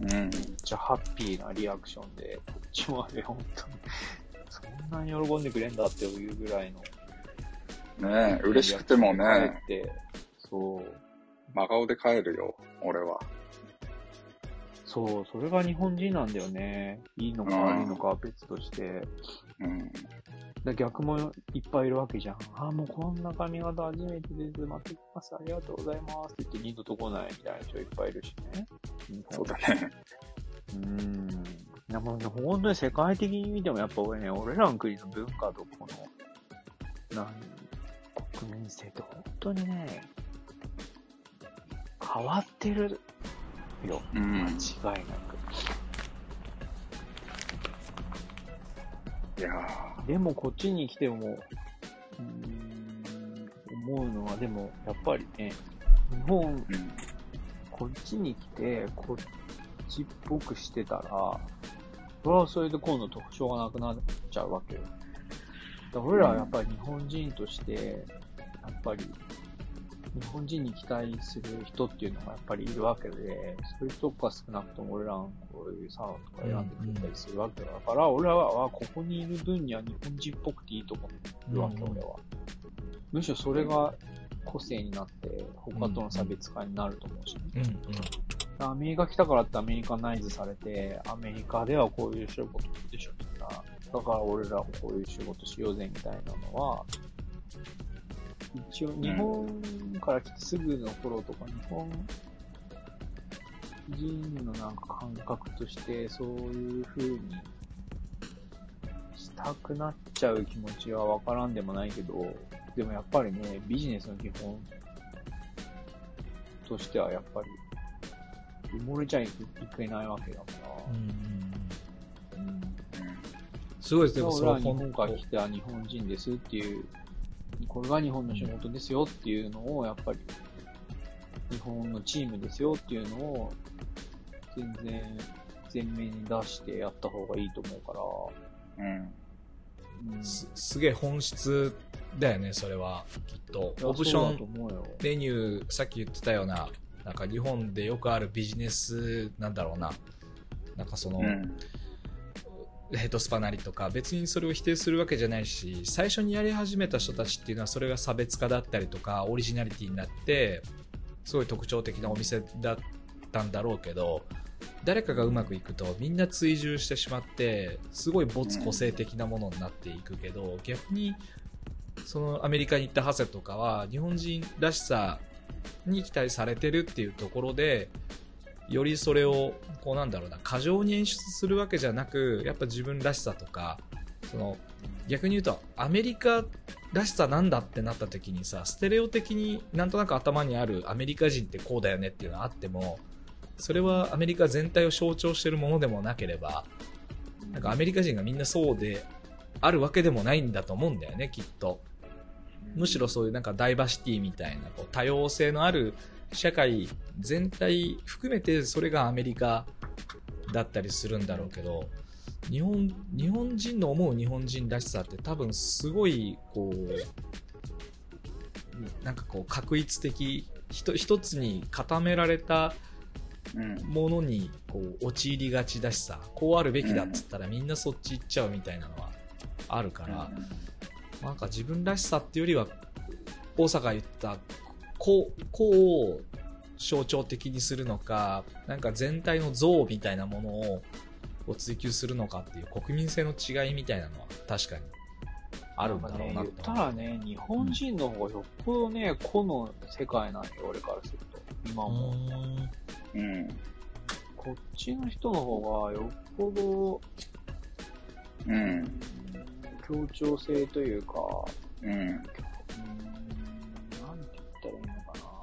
うん。めっちゃハッピーなリアクションで、こっちまで本当に、そんなに喜んでくれんだっていうぐらいの。ねえ、嬉しくてもね、帰って、そう。真顔で帰るよ、俺は。そう、それが日本人なんだよね。いいのか悪いのかは別として。うん。だ逆もいっぱいいるわけじゃん。あ、もうこんな髪型初めてです。待ってきます。ありがとうございます。って言って二度と来ないみたいな人いっぱいいるしね。そうだね。うーん。いやもうね、本当に世界的に見てもやっぱ俺ね、俺らの国の文化とこの、何、国民性って本当にね、変わってるよ。う間ん。違いなく。いやでもこっちに来ても、うーん、思うのは、でもやっぱりね、日本、ーうん。こっちに来て、こっちっぽくしてたら、それはそれで今度特徴がなくなっちゃうわけよ。俺らはやっぱり日本人として、やっぱり、日本人に期待する人っていうのがやっぱりいるわけで、そういう人が少なくとも俺らのこういうサロンとか選んでくれたりするわけだから、俺らは、あここにいる分には日本人っぽくていいと思ってるわけ、うん俺は。むしろそれが個性になって、他との差別化になると思うしね。うんアメリカ来たからってアメリカナイズされて、アメリカではこういう仕事でしょ、みんな。だから俺らもこういう仕事しようぜ、みたいなのは、一応日本から来てすぐの頃とか、日本人のなんか感覚として、そういう風にしたくなっちゃう気持ちはわからんでもないけど、でもやっぱりね、ビジネスの基本としてはやっぱり、埋もれちゃいけないわけだから。うん。すごいですね、それは本当本から来た日本人ですっていうこれが日本の仕事ですよっていうのを、やっぱり、日本のチームですよっていうのを、全然前面に出してやった方がいいと思うから、うん。うん、すすげえ本質だよね、それは、きっと。オプション思うよ。メニュー、さっき言ってたような、なんか日本でよくあるビジネス、なんだろうな。なんかその、うん。ヘッドスパなりとか、別にそれを否定するわけじゃないし、最初にやり始めた人たちっていうのは、それが差別化だったりとか、オリジナリティになって、すごい特徴的なお店だったんだろうけど、誰かがうまくいくとみんな追従してしまって、すごい没個性的なものになっていくけど、逆に、そのアメリカに行ったハセとかは、日本人らしさに期待されてるっていうところで、よりそれを、こうなんだろうな、過剰に演出するわけじゃなく、やっぱ自分らしさとか、その、逆に言うと、アメリカらしさなんだってなった時にさ、ステレオ的になんとなく頭にあるアメリカ人ってこうだよねっていうのはあっても、それはアメリカ全体を象徴してるものでもなければ、なんかアメリカ人がみんなそうであるわけでもないんだと思うんだよね、きっと。むしろそういうなんかダイバーシティみたいなこう多様性のある社会全体含めてそれがアメリカだったりするんだろうけど日本日本人の思う日本人らしさって多分すごいこうなんかこう確一的ひと一つに固められたうん。ものにこう陥りがちだしさこうあるべきだっつったらみんなそっち行っちゃうみたいなのはあるから、なんか自分らしさっていうよりは、大阪が言った、こう、こうを象徴的にするのか、なんか全体の像みたいなものをこう追求するのかっていう国民性の違いみたいなのは確かにあるんだろうななんかね、言ったらね、日本人の方がよっぽどね、個の世界なんよ、俺からすると。今うも。ーんうん。こっちの人の方がよっぽど、うん。協調性というか、うん。うーん、ったらいいのかな。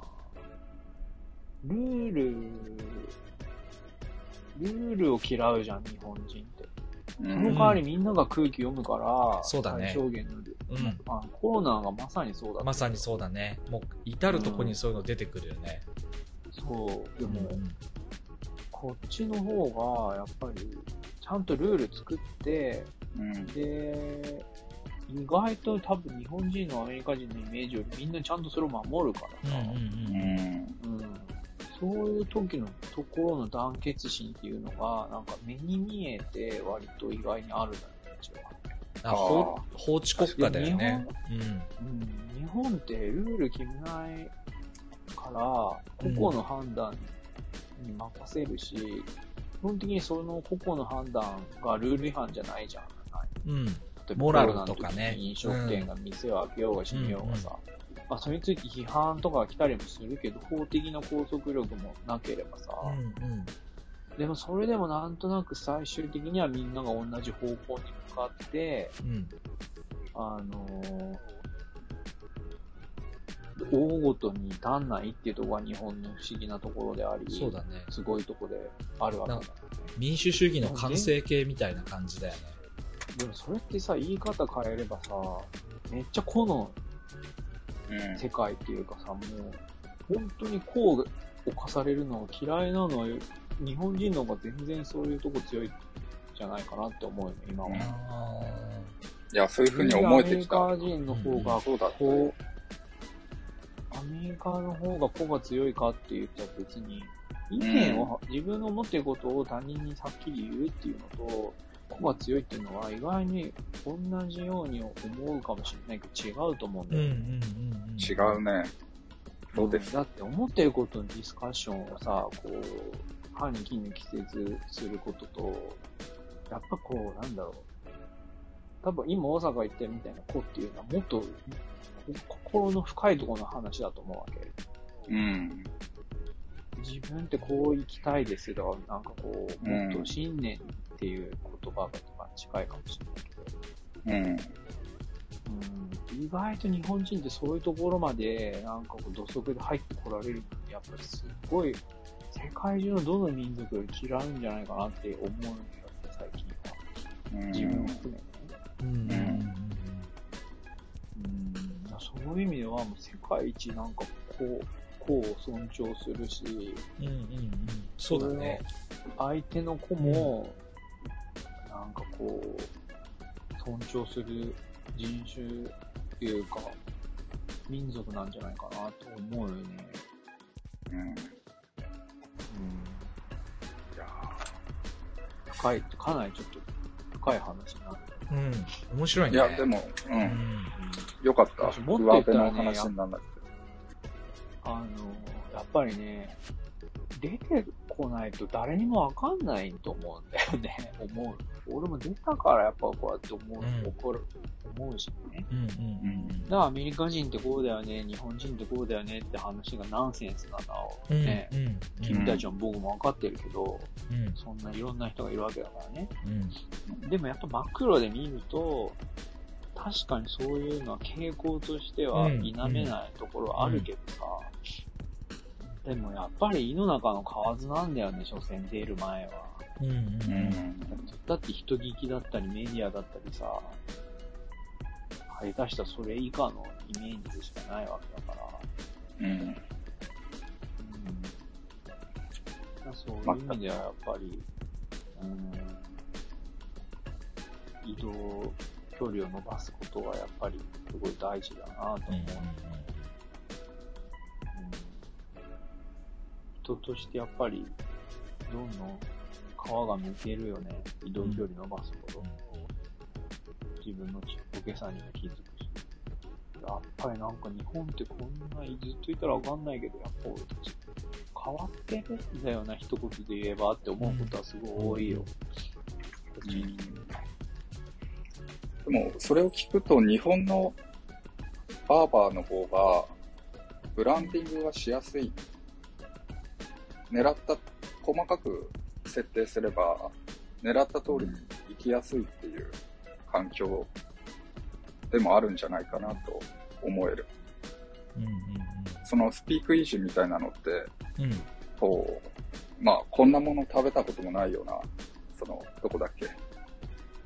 ルール、ルールを嫌うじゃん、日本人って。うその代わりみんなが空気読むから、そうだね最小限のルール。うんあコロナがまさにそうだったまさにそうだね。もう至るとこにそういうの出てくるよね。そう。でも、うんこっちの方が、やっぱり、ちゃんとルール作って、うん。で、意外と多分日本人のアメリカ人のイメージよりみんなちゃんとそれを守るからさ、うんうんうんうん。うんそういう時のところの団結心っていうのが、なんか目に見えて割と意外にあるんだよね、こっちは。あ法法治国家だよね。うんうん、日本ってルール決めないから、個々の判断に任せるし、基本的にその個々の判断がルール違反じゃないじゃん。うん。例えばモラルとかね飲食店が店を開けようが閉めようがさ、まあ、それについて批判とかが来たりもするけど、法的な拘束力もなければさ、うんうんでもそれでもなんとなく最終的にはみんなが同じ方向に向かって、うんあのー、大ごとに足んないっていうところが日本の不思議なところであり、そうだね。すごいところであるわけだよね。民主主義の完成形みたいな感じだよね。でもそれってさ、言い方変えればさ、めっちゃ個のうん。世界っていうかさ、もう、本当にこう犯されるのが嫌いなのは、日本人の方が全然そういうとこ強いんじゃないかなって思うよね、今は。いや、そういうふうに思えてきた。アメリカ人の方が、そうだこう、アメリカの方が個が強いかって言ったら別に、意見を、自分の思っていることを他人にはっきり言うっていうのと、個が強いっていうのは意外に同じように思うかもしれないけど違うと思うんだよね。うんうんうん。違うね。そうです。だって思ってることのディスカッションをさ、こう、歯に衣着せずすることと、やっぱこう、なんだろう。多分今大阪言ってるみたいな子っていうのはもっと心の深いところの話だと思うわけ。うん。自分ってこう生きたいですとか、なんかこう、もっと信念っていう言葉が近いかもしれないけど、うん。うん、意外と日本人ってそういうところまで、なんかこう土足で入ってこられるのに、やっぱりすっごい、世界中のどの民族より嫌うんじゃないかなって思うんだよね、最近は。うん自分を含めてね。うんうんうんうんうん、そもう世界一なんかこう、こう尊重するし、うんうんうん。そうだね。相手の子も、なんかこう、尊重する人種っていうか、民族なんじゃないかなと思うよね。うん。いうん。や深い、かなりちょっと深い話になる。うん。面白いーね。いやでも、う。うんん。よかった。もっと言ったらね話にならなくて。あの、やっぱりね、出てこないと誰にもわかんないと思うんだよね。思う。俺も出たからやっぱこうやって思う、うん。怒る、思うしね。うんうんうんだからアメリカ人ってこうだよね、日本人ってこうだよねって話がナンセンスなのをうん。ね、うんうん。君たちも僕も分かってるけど、うん。そんないろんな人がいるわけだからね。うん。でもやっぱマクロで見ると、確かにそういうのは傾向としてはうん否めないところはあるけどさ、でもやっぱり胃の中の蛙なんだよね、所詮出る前は。うんうん。だって人聞きだったりメディアだったりさ、下手したらそれ以下のイメージでしかないわけだから。うん。うんそういう意味ではやっぱり、うん、移動距離を伸ばすことはやっぱりすごい大事だなと思う。うんうん人としてやっぱり、どんどん皮がむけるよね。移動距離伸ばすこと。自分のちっぽけさにも気づくし。やっぱりなんか日本ってこんな、ずっといたらわかんないけど、やっぱ俺たち変わってるんだよな、一言で言えばって思うことはすごい多いよ。こっちにでも、それを聞くと、日本のバーバーの方が、ブランディングはしやすい。狙った、細かく設定すれば、狙った通りに行きやすいっていう環境でもあるんじゃないかなと思える。うんうんそのスピークイージーみたいなのって、うん。うんこう、まあ、こんなもの食べたこともないような、その、どこだっけ。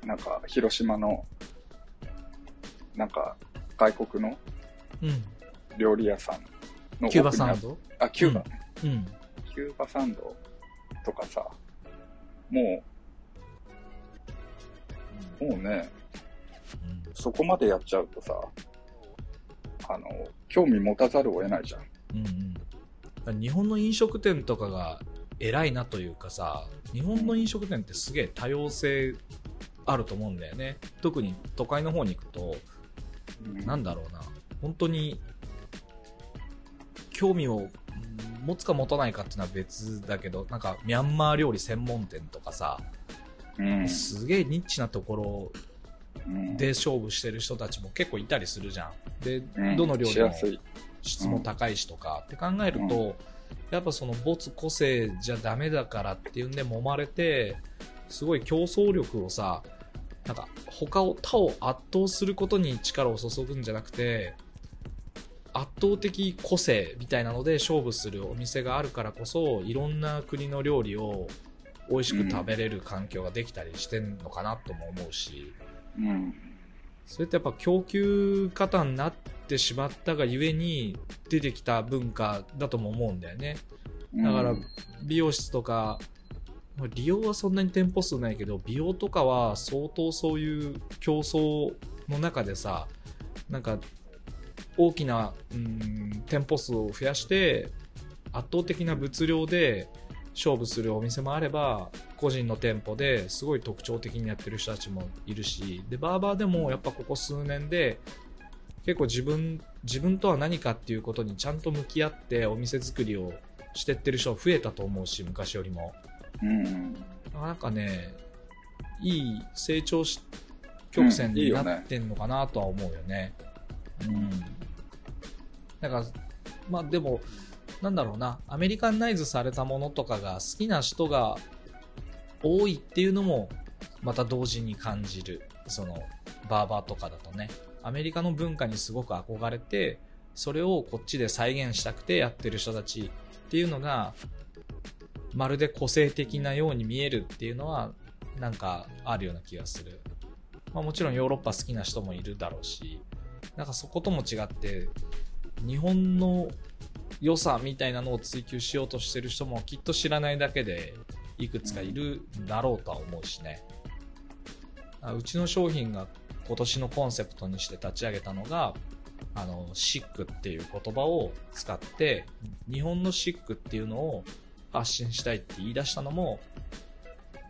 なんか、広島の、なんか、外国のうん。料理屋さんのキューバサンド？あ、キューバ、うんキューバサンドとかさ、もう、もうね、そこまでやっちゃうとさ、あの、興味持たざるを得ないじゃん。うんうん、日本の飲食店とかが偉いなというかさ日本の飲食店ってすげえ多様性あると思うんだよね。特に都会の方に行くとうん。なんだろうな。本当に興味をうん持つか持たないかっていうのは別だけどなんかミャンマー料理専門店とかさ、うん。すげえニッチなところうん。で勝負してる人たちも結構いたりするじゃん。で、うん。どの料理も。質も高いしとかって考えると、やっぱその没個性じゃダメだからっていうんで揉まれてすごい競争力をさなんか他を他を圧倒することに力を注ぐんじゃなくて圧倒的個性みたいなので勝負するお店があるからこそいろんな国の料理を美味しく食べれる環境ができたりしてんのかなとも思うし、うん。それってやっぱ供給過多になってしまったがゆえに出てきた文化だとも思うんだよね。だから美容室とか、利用はそんなに店舗数ないけど、美容とかは相当そういう競争の中でさ、なんか大きな、うん、店舗数を増やして、圧倒的な物量で勝負するお店もあれば、個人の店舗ですごい特徴的にやってる人たちもいるし、で、バーバーでもやっぱここ数年で、結構自分、自分とは何かっていうことにちゃんと向き合ってお店作りをしてってる人増えたと思うし、昔よりも。うん。なんかね、いい成長し曲線にうんいいよねなってんのかなとは思うよね。うん。だから、まあでも、なんだろうな、アメリカンナイズされたものとかが好きな人が多いっていうのも、また同時に感じる。その、バーバーとかだとね。アメリカの文化にすごく憧れて、それをこっちで再現したくてやってる人たちっていうのが、まるで個性的なように見えるっていうのは、なんかあるような気がする。まあもちろんヨーロッパ好きな人もいるだろうし、なんかそことも違って、日本の良さみたいなのを追求しようとしてる人もきっと知らないだけでいくつかいるだろうとは思うしね。うちの商品が今年のコンセプトにして立ち上げたのが、あの、シックっていう言葉を使って、日本のシックっていうのを発信したいって言い出したのも、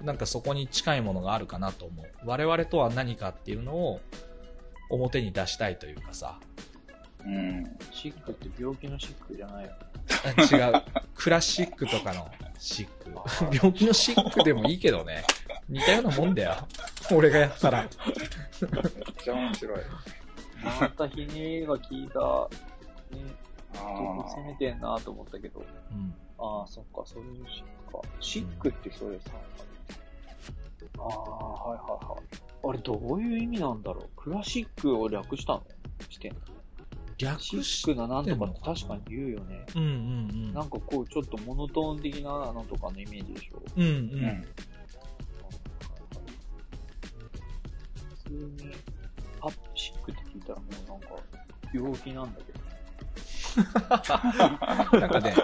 なんかそこに近いものがあるかなと思う。我々とは何かっていうのを表に出したいというかさ、うん。シックって病気のシックじゃないよ。あ違う。クラシックとかのシック。病気のシックでもいいけどね。似たようなもんだよ。俺がやったら。めっちゃ面白い。またひねりが効いた、ね、あよく攻めてんなと思ったけど。うん。ああ、そっか、そういうシックか。シックってそれさ、ああ、はいはいはい。あれ、どういう意味なんだろうクラシックを略したの？してんの？略シしックななんとかって確かに言うよね。うんうんなんかこう、ちょっとモノトーン的なのとかのイメージでしょ。うん。うんーうん。うん。普通に、あ、シックって聞いたらもうなんか、病気なんだけど。なんかね、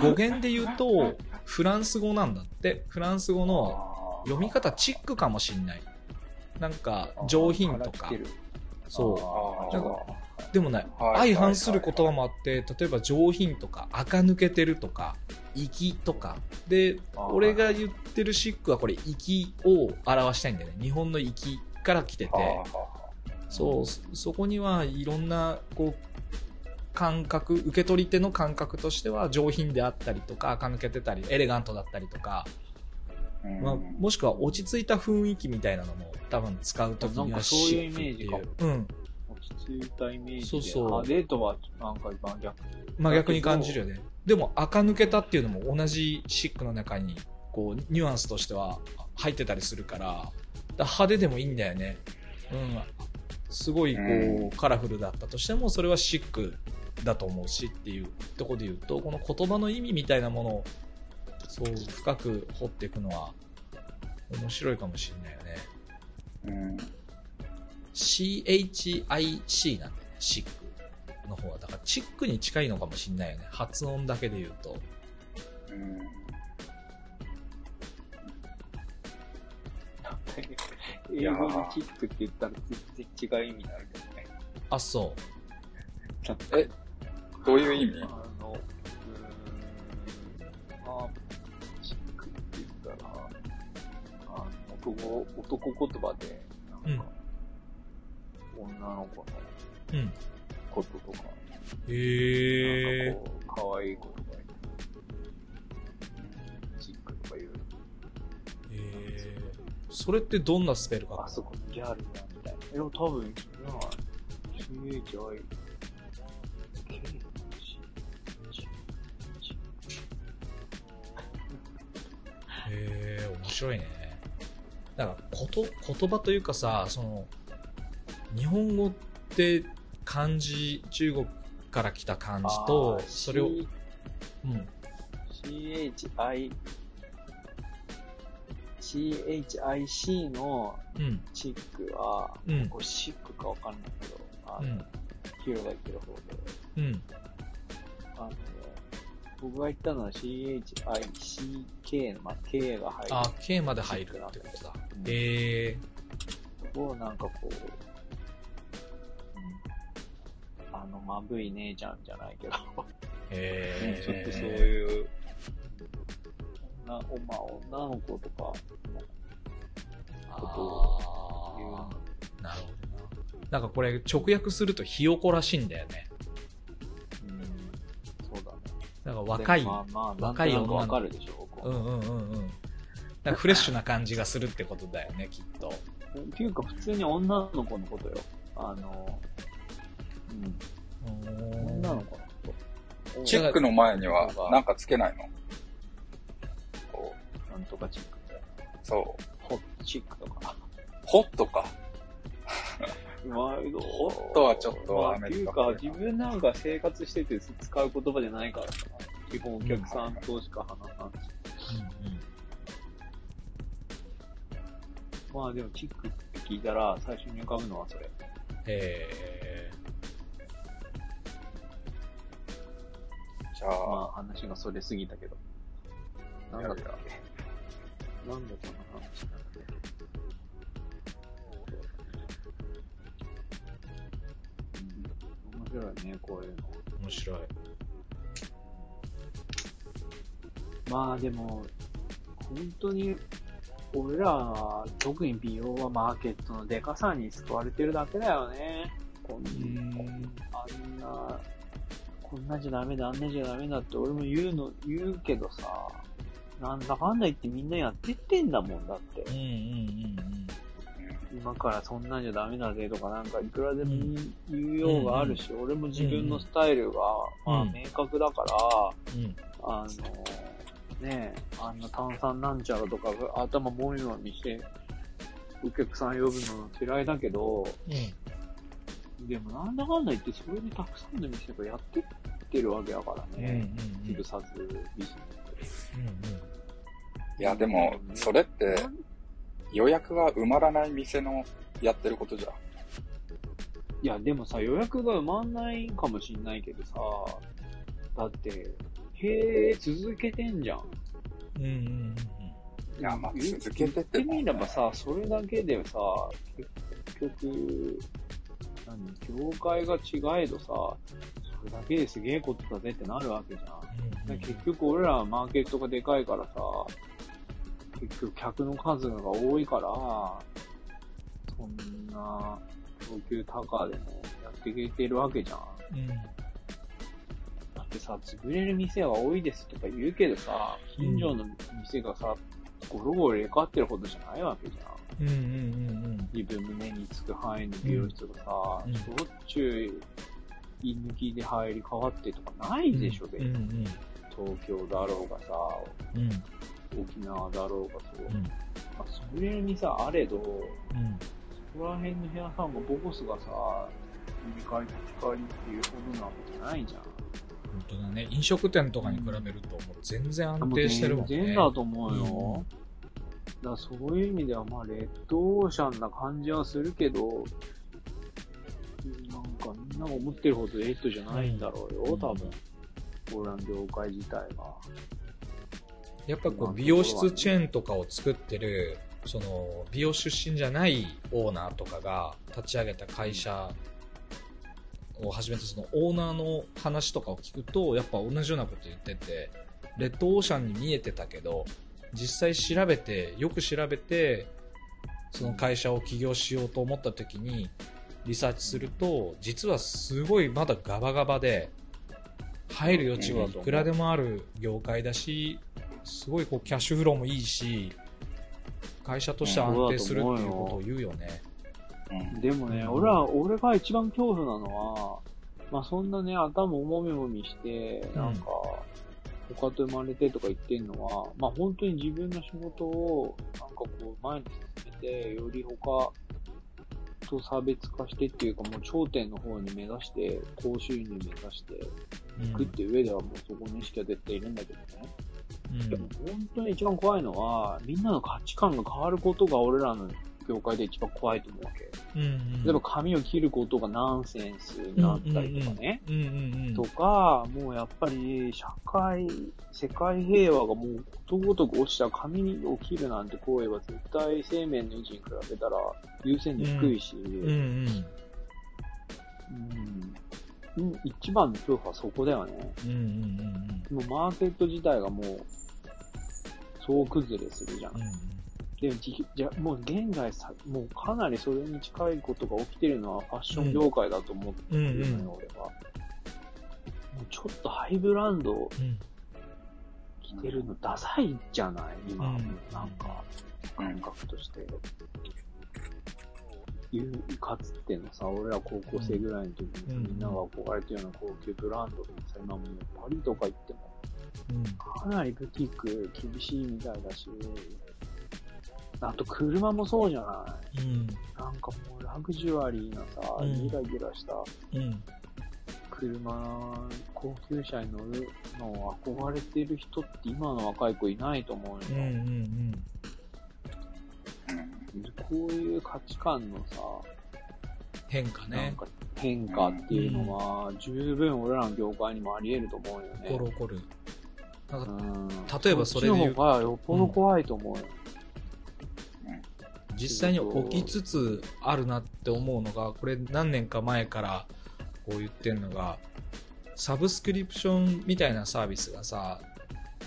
語源で言うと、フランス語なんだって。フランス語の読み方チックかもしんない。なんか、上品とかそあーなんかう。でもね、はい相反する言葉もあって、例えば上品とか、垢抜けてるとか、粋とか。で、俺が言ってるシックはこれ、粋を表したいんだよね。日本の粋から来てて。はそう、そそこにはいろんな、こう、感覚、受け取り手の感覚としては上品であったりとか、垢抜けてたり、エレガントだったりとか、まあ、もしくは落ち着いた雰囲気みたいなのも多分使うときにはシックっていう。うん。落ち着いたイメージで。そうそう派手とはなんか真逆。まあ逆に感じるよね。でも、垢抜けたっていうのも同じシックの中に、こう、ニュアンスとしては入ってたりするから、だから派手でもいいんだよね。うん。すごい、こうう、カラフルだったとしても、それはシックだと思うしっていうところで言うと、この言葉の意味みたいなものを、そう、深く掘っていくのは、面白いかもしれないよね。うん。CHIC なんだよね、シックの方は。だから、チックに近いのかもしれないよね。発音だけで言うと。うん。英語のキックって言ったら全然違う意味になるけどね。あ、そえ、どういう意味？あの、うーん、まあ、キックって言ったら、あの、男、男言葉で、なんか、女の子のう。うん。こととか、へえなんかこう、可愛いことが言う。チックとか言う。えー、それってどんなスペルかあそこギャルやみたいな。いや、多分、な CHI、へえ面白いねだからこと言葉というかさその日本語って漢字中国から来た漢字とそれを、C うん、CHI、CHIC のうん。チックは、うん。これシックかわかんないけど、あの、うん。が言ってる方で、うん。あの、僕が言ったのは CHICK の、まあ、K が入る。あ K まで入るってことだ。うんへえをなんかこう、うん、あの、まぶい姉ちゃんじゃないけど、へちょっとそうえいう、女、おまあ、女の子とかのことを言うの。なるほどな。なんかこれ直訳するとひよこらしいんだよね。うん、そうだね。なんか若い、でまあまあ、若い女の子。わかるでしょ、僕は。うんうんうんうん。なんかフレッシュな感じがするってことだよねきっと。っていうか、普通に女の子のことよ。あの、うん、女の子のこと。チックの前にはなんかつけないの？こなんとかチックみたいな。う、そう。ホットチックとか。ホットか。まあ、ホットはちょっとまあ、アメっていうか、リカっぽいな自分なんか生活してて使う言葉じゃないからさ。基本お客さんとしか話さんし。うんうんまあでも、チックって聞いたら、最初に浮かぶのはそれ。えじゃまあ、あ話がそれすぎたけど。なんだった？っけなんでその話なんだっけうん面白いね、こういうの。面白い。まあでも、本当に、俺らは、特に美容はマーケットのデカさに救われてるだけだよね。こんあんな、こんなじゃダメだ、あんなじゃダメだって俺も言うの、言うけどさ、なんだかんだ言ってみんなやってってんだもんだってうん。うんうん今からそんなんじゃダメだぜとかなんかいくらでも言うようがあるし、俺も自分のスタイルが、まあうん明確だから、うん。うん。あの、ねえ、あんな炭酸なんちゃらとか頭もみもみして、お客さん呼ぶの嫌いだけど、うん。でもなんだかんだ言ってそれでたくさんの店がやってってるわけだからうん。うん。ね。うん。昼さずビジネいや、でも、それってス。予約が埋まらない店のやってることじゃん。いや、でもさ、予約が埋まんないかもしんないけどさ、だって、へえ、続けてんじゃん。うん。うん。いや、まあ、言続けて言ってても、みればさ、それだけでさ、結局、何、業界が違えどさ、それだけですげえことだぜってなるわけじゃん。結局俺らはマーケットがでかいからさ、結局客の数が多いから、そんな供給高でもやっていけてるわけじゃん。うん。だってさ、潰れる店が多いですとか言うけどさ、近所の店がさ、ゴロゴロ入れ替わってるほどじゃないわけじゃん。うん。うん。うん。自分の目につく範囲の美容室がさ、うんしょっちゅう、居抜きで入り替わってとかないでしょ、別にうん。東京だろうがさ、うん。沖縄だろうがそう。うん。まあ、それにさ、あれど、うん。そこら辺の部屋さんがボコスがさ、売り替え立ち替わりっていうほどなわけじゃないじゃん。本当だね。飲食店とかに比べると、もう全然安定してるもんね。全然だと思うよ。うんだそういう意味では、まあ、レッドオーシャンな感じはするけど、なんかみんなが思ってるほどレッドじゃないんだろうよ、うん多分。オーラン業界自体が。やっぱこう美容室チェーンとかを作ってる、その美容出身じゃないオーナーとかが立ち上げた会社を始めたそのオーナーの話とかを聞くと、やっぱ同じようなこと言ってて、レッドオーシャンに見えてたけど、実際調べて、よく調べて、その会社を起業しようと思った時に、リサーチすると、実はすごいまだガバガバで、入る余地はいくらでもある業界だし、すごいこうキャッシュフローもいいし、会社として安定するっていうことを言うよね。うん。でもね、うん俺は、俺が一番恐怖なのは、まあそんなね、頭もみもみして、なんか、他と生まれてとか言ってんのは、まあ本当に自分の仕事を、なんかこう前に進めて、より他と差別化してっていうか、もう頂点の方に目指して、高収入目指してうんいくっていう上ではもうそこに意識は絶対いるんだけどね。うんでも本当に一番怖いのは、みんなの価値観が変わることが俺らの業界で一番怖いと思うわけ。うんうん例えば髪を切ることがナンセンスになったりとかね。とか、もうやっぱり社会、世界平和がもうことごとく落ちた髪を切るなんて行為は絶対生命の維持に比べたら優先度低いし、うんうんうんうん一番の恐怖はそこだよね。うんうんうんもうマーケット自体がもう、総崩れするじゃん。うんでもじじゃ、もう現在さ、もうかなりそれに近いことが起きてるのはファッション業界だと思ってるのよ、うん。うん俺は。もうちょっとハイブランドうん着てるのダサいじゃない今、うん。なんか、感覚として。いうかつてのさ、俺ら高校生ぐらいの時にさ、うん。みんなが憧れてるような高級ブランドでさ、今もうパリとか行っても、うん。かなりブティック厳しいみたいだし、あと車もそうじゃないうんなんかもうラグジュアリーなさ、うんギラギラしたうん車、高級車に乗るのを憧れてる人って今の若い子いないと思うよ。うんうんうんこういう価値観のさ、変化ね変化っていうのは、十分俺らの業界にもあり得ると思うよね。起こる起こる。なんかうん例えばそれで言うっちの方がよっぽど怖いと思うよ。実際に起きつつあるなって思うのが、これ何年か前からこう言ってるのが、サブスクリプションみたいなサービスがさ、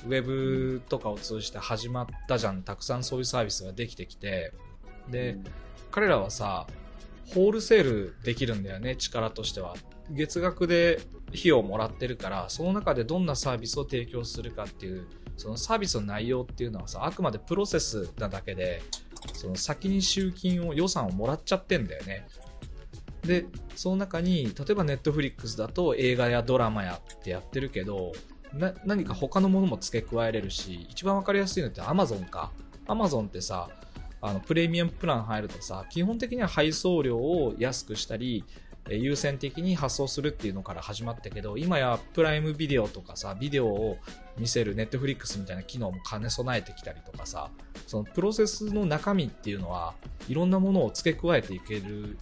ウェブとかを通じて始まったじゃん。たくさんそういうサービスができてきて。で、彼らはさ、ホールセールできるんだよね、力としては。月額で費用をもらってるから、その中でどんなサービスを提供するかっていう、そのサービスの内容っていうのはさ、あくまでプロセスなだけで、その先に集金を、予算をもらっちゃってんだよね。で、その中に、例えばネットフリックスだと映画やドラマやってやってるけど、な、何か他のものも付け加えれるし、一番分かりやすいのって Amazon か。Amazon ってさ、あの、プレミアムプラン入るとさ、基本的には配送料を安くしたり、優先的に発送するっていうのから始まったけど、今やプライムビデオとかさ、ビデオを見せるネットフリックスみたいな機能も兼ね備えてきたりとかさ、そのプロセスの中身っていうのは、いろんなものを付け加えていける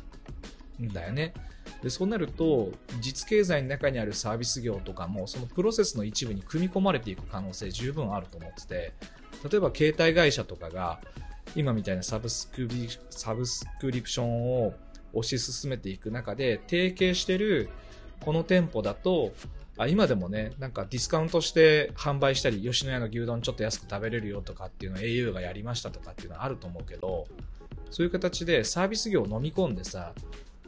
んだよね。で、そうなると、実経済の中にあるサービス業とかも、そのプロセスの一部に組み込まれていく可能性十分あると思ってて、例えば携帯会社とかが、今みたいなサブスクリサブスクリプションを推し進めていく中で、提携してるこの店舗だと、あ今でもね、なんかディスカウントして販売したり、吉野家の牛丼ちょっと安く食べれるよとかっていうのを au がやりましたとかっていうのはあると思うけど、そういう形でサービス業を飲み込んでさ、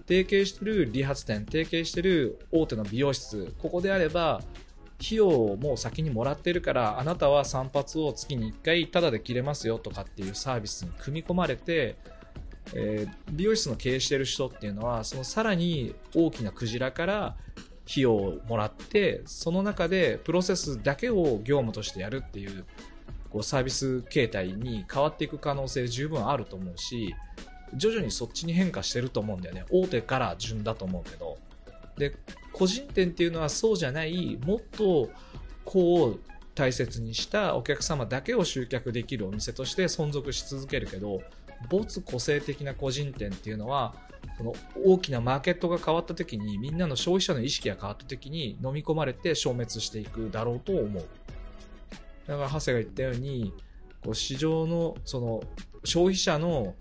提携してる理髪店、提携してる大手の美容室、ここであれば、費用をもう先にもらってるから、あなたは散髪を月に1回タダで切れますよとかっていうサービスに組み込まれて、えー美容室の経営してる人っていうのは、そのさらに大きなクジラから費用をもらって、その中でプロセスだけを業務としてやるっていう、こうサービス形態に変わっていく可能性十分あると思うし、徐々にそっちに変化してると思うんだよね。大手から順だと思うけど。で、個人店っていうのはそうじゃない、もっとこう大切にしたお客様だけを集客できるお店として存続し続けるけど、没個性的な個人店っていうのは、その大きなマーケットが変わった時にみんなの消費者の意識が変わった時に飲み込まれて消滅していくだろうと思う。だから、長谷が言ったように、こう市場の、その、消費者の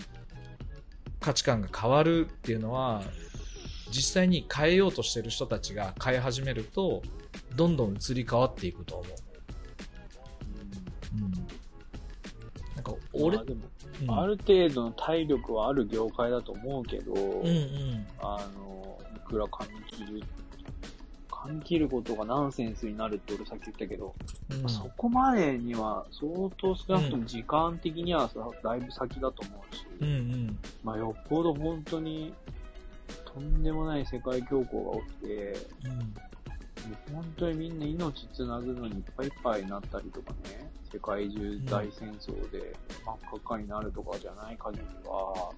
価値観が変わるっていうのは、実際に変えようとしてる人たちが変え始めると、どんどん移り変わっていくと思う。うん。なんか、俺、まあ、うんある程度の体力はある業界だと思うけど、うんうん。あの、いくら髪切る、髪切ることがナンセンスになるって俺さっき言ったけど、うんそこまでには相当少なくとも時間的にはさだいぶ先だと思うし、うんうん。まあよっぽど本当にとんでもない世界恐慌が起きて、本当にみんな命つなぐのにいっぱいいっぱいになったりとかね、世界中大戦争で真っ赤っかになるとかじゃない限りは、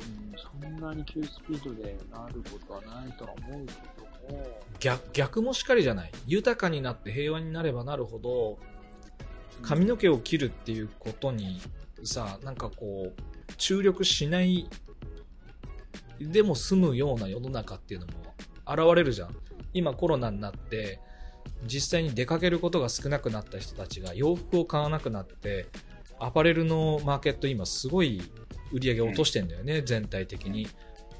うん、そんなに急スピードでなることはないとは思うけども、逆逆もしかりじゃない。豊かになって平和になればなるほど髪の毛を切るっていうことにさなんかこう注力しないでも済むような世の中っていうのも現れるじゃん。今コロナになって実際に出かけることが少なくなった人たちが洋服を買わなくなってアパレルのマーケット今すごい売り上げを落としてんだよね、全体的に。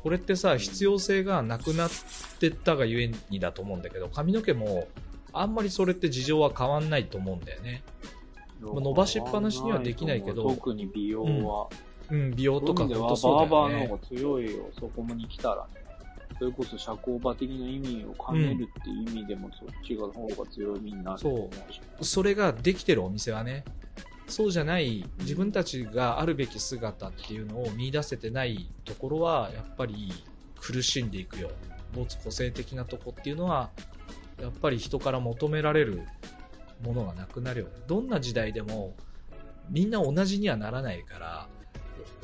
これってさ必要性がなくなってったがゆえにだと思うんだけど髪の毛もあんまりそれって事情は変わんないと思うんだよね。まあ伸ばしっぱなしにはできないけど特に美容は。うん。美容とか本当そうだバーバーの方が強いよ、そこに来たらね。それこそ社交場的な意味を兼ねるっていう意味でも、そっちが方が強みになると思う。それができてるお店はねそうじゃない自分たちがあるべき姿っていうのを見出せてないところはやっぱり苦しんでいくよ。没個性的なとこっていうのはやっぱり人から求められるものがなくなるよ。どんな時代でもみんな同じにはならないから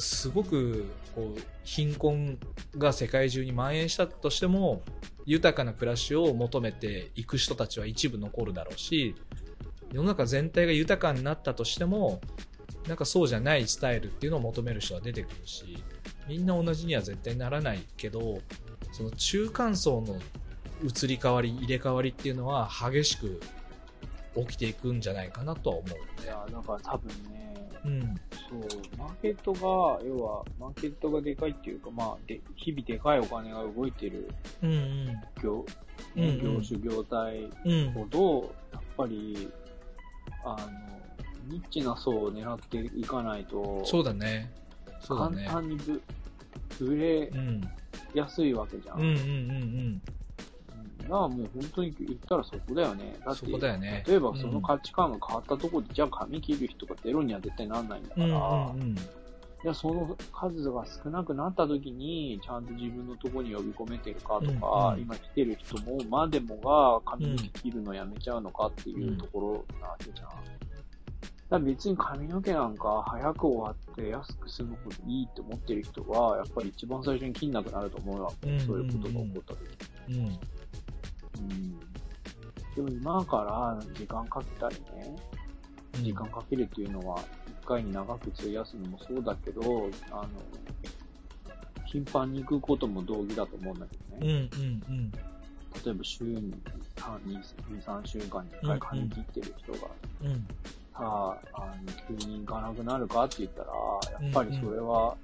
すごくこう貧困が世界中に蔓延したとしても豊かな暮らしを求めていく人たちは一部残るだろうし世の中全体が豊かになったとしてもなんかそうじゃないスタイルっていうのを求める人は出てくるしみんな同じには絶対ならないけどその中間層の移り変わり入れ替わりっていうのは激しく起きていくんじゃないかなとは思ういや、だか多分ね、うん。そう、マーケットが、要は、マーケットがでかいっていうか、まあ、で日々でかいお金が動いてるうんうん業、うんうん。業種業態うんほど、やっぱり、あの、ニッチな層を狙っていかないと、そうだね。そうだ簡ね単にぶ売れうん。やすいわけじゃん。うんうんうんうんうんだからもう本当に言ったらそこだよね。だってそこだよね。例えばその価値観が変わったところで、じゃあ髪切る人がゼロには絶対なんないんだから、うんうんうん。じゃあその数が少なくなった時に、ちゃんと自分のところに呼び込めてるかとか、うんうん。今来てる人も、までもが髪の毛切るのやめちゃうのかっていうところなわけじゃん。だ別に髪の毛なんか早く終わって安く済むほどいいって思ってる人は、やっぱり一番最初に切んなくなると思うわ。うんうんうん。そういうことが起こった時うんうん。でも今から時間かけたりね、時間かけるっていうのは、一回に長く費やすのもそうだけど、あの、頻繁に行くことも同義だと思うんだけどうんね。うんうん。例えば週に2、3週間に1回髪切ってる人が、うん。さあ、あの、急に行かなくなるかって言ったら、やっぱりそれは、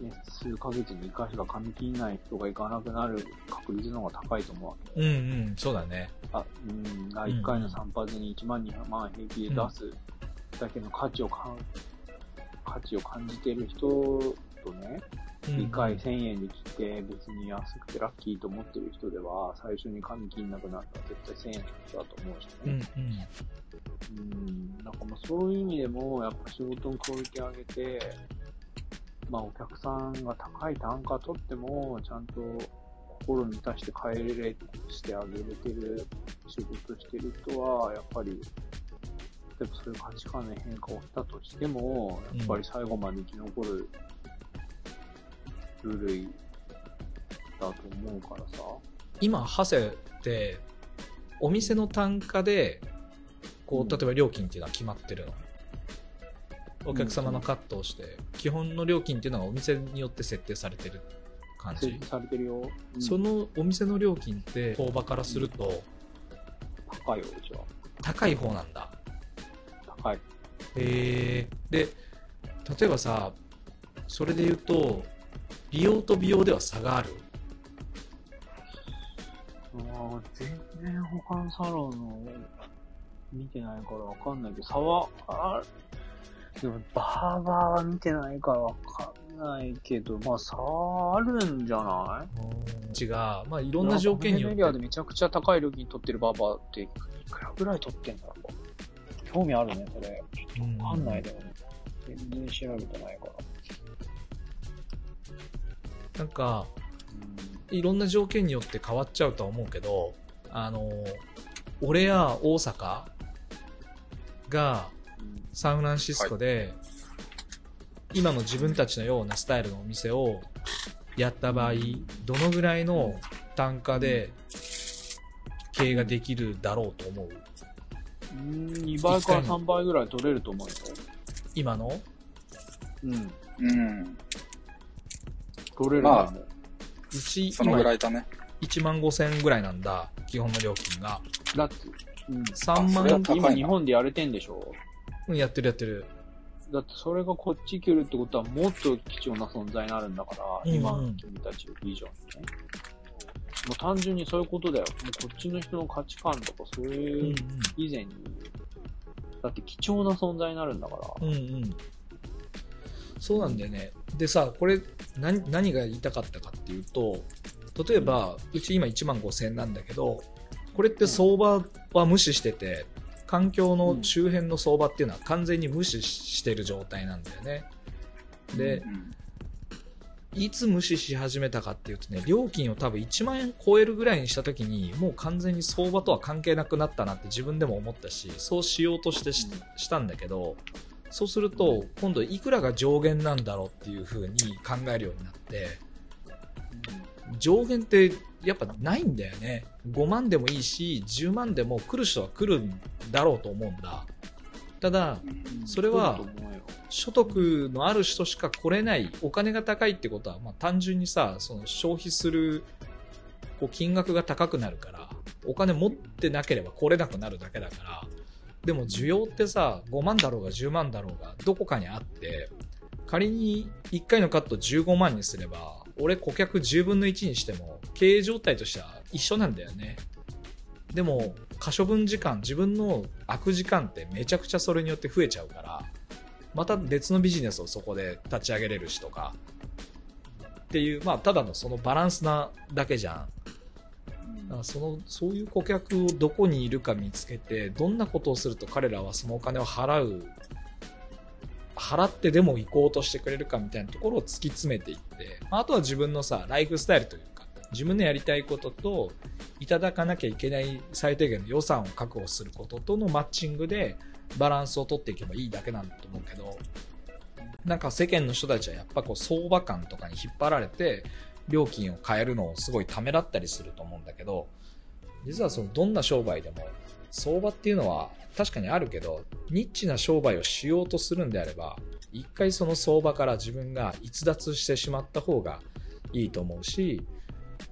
ね、数ヶ月に1回しか髪切んない人が行かなくなる確率の方が高いと思うわけ。うんうんそうだねあ、うん、あ1回の散髪に1万2万平気で出すだけの価値をかん、価値を感じている人とね、2回1000円で切って別に安くてラッキーと思ってる人では、最初に髪切んなくなったら絶対1000円の人だと思うしうんね。うんうん、なんかもうそういう意味でも、やっぱ仕事のクオリティ上げて、まあお客さんが高い単価取っても、ちゃんと心に対して帰れしてあげれてる仕事してる人は、やっぱり、例えばそういう価値観の変化をしたとしても、やっぱり最後まで生き残る部類だと思うからさ。今ハセってお店の単価でこうん。う例えば料金っていうのは決まってるの、お客様のカットをして基本の料金っていうのがお店によって設定されてる感じ。設定されてるよ。うん。そのお店の料金って相場からすると高いよ、うちは。高い方なんだ。高い。へえで例えばさそれで言うと美容と美容では差がある？ああ、全然他のサロンの見てないからわかんないけど、差は、あでもバーバーは見てないからわかんないけど、まあ差はあるんじゃない？違う。まあいろんな条件によって。メディアでめちゃくちゃ高い料金取ってるバーバーっていくらぐらい取ってんだろう？興味あるね、それ。うん。わかんないでも、全然調べてないから。なんかいろんな条件によって変わっちゃうとは思うけどあの俺や大阪がサンフランシスコで、今の自分たちのようなスタイルのお店をやった場合どのぐらいの単価で経営ができるだろうと思う？うん、2倍から3倍ぐらい取れると思うよ。今の？うん。うん。取れるまあと思う。うちその今ぐらいだね。1万5千円ぐらいなんだ基本の料金がだって、うん。3あそれは万今日本でやれてんでしょ？うんやってるやってるだってそれがこっち来るってことはもっと貴重な存在になるんだから、うんうん今の君たち以上にね。もう単純にそういうことだよ。もうこっちの人の価値観とかそううんいう以前に、だって貴重な存在になるんだから。うんうんそうなんだよねでさこれ何何が言いたかったかっていうと例えばうち今1万5000円なんだけどこれって相場は無視してて環境の周辺の相場っていうのは完全に無視してる状態なんだよねでうん。いつ無視し始めたかっていうとね料金を多分1万円超えるぐらいにした時にもう完全に相場とは関係なくなったなって自分でも思ったしそうしようとしてししたんだけどそうすると今度いくらが上限なんだろうっていう風に考えるようになって上限ってやっぱないんだよね。5万でもいいし10万でも来る人は来るんだろうと思うんだ。ただ、うんそれは所得のある人しか来れない、お金が高いってことは、まあ単純にさ、その消費する、こう金額が高くなるから、お金持ってなければ来れなくなるだけだから、でも需要ってさ、5万だろうが10万だろうが、どこかにあって、仮に1回のカット15万にすれば、俺顧客10分の1にしても、経営状態としては一緒なんだよね。でも、可処分時間、自分の空く時間ってめちゃくちゃそれによって増えちゃうから、また別のビジネスをそこで立ち上げれるしとか、っていう、まあ、ただのそのバランスなだけじゃん。だからその、そういう顧客をどこにいるか見つけて、どんなことをすると彼らはそのお金を払う、払ってでも行こうとしてくれるかみたいなところを突き詰めていって、まああとは自分のさ、ライフスタイルというか、自分のやりたいことと、いただかなきゃいけない最低限の予算を確保することとのマッチングで、バランスを取っていけばいいだけなんだと思うけど、なんか世間の人たちはやっぱこう相場感とかに引っ張られて、料金を変えるのをすごいためらったりすると思うんだけど、実はそのどんな商売でも、相場っていうのは確かにあるけど、ニッチな商売をしようとするんであれば、一回その相場から自分が逸脱してしまった方がいいと思うし、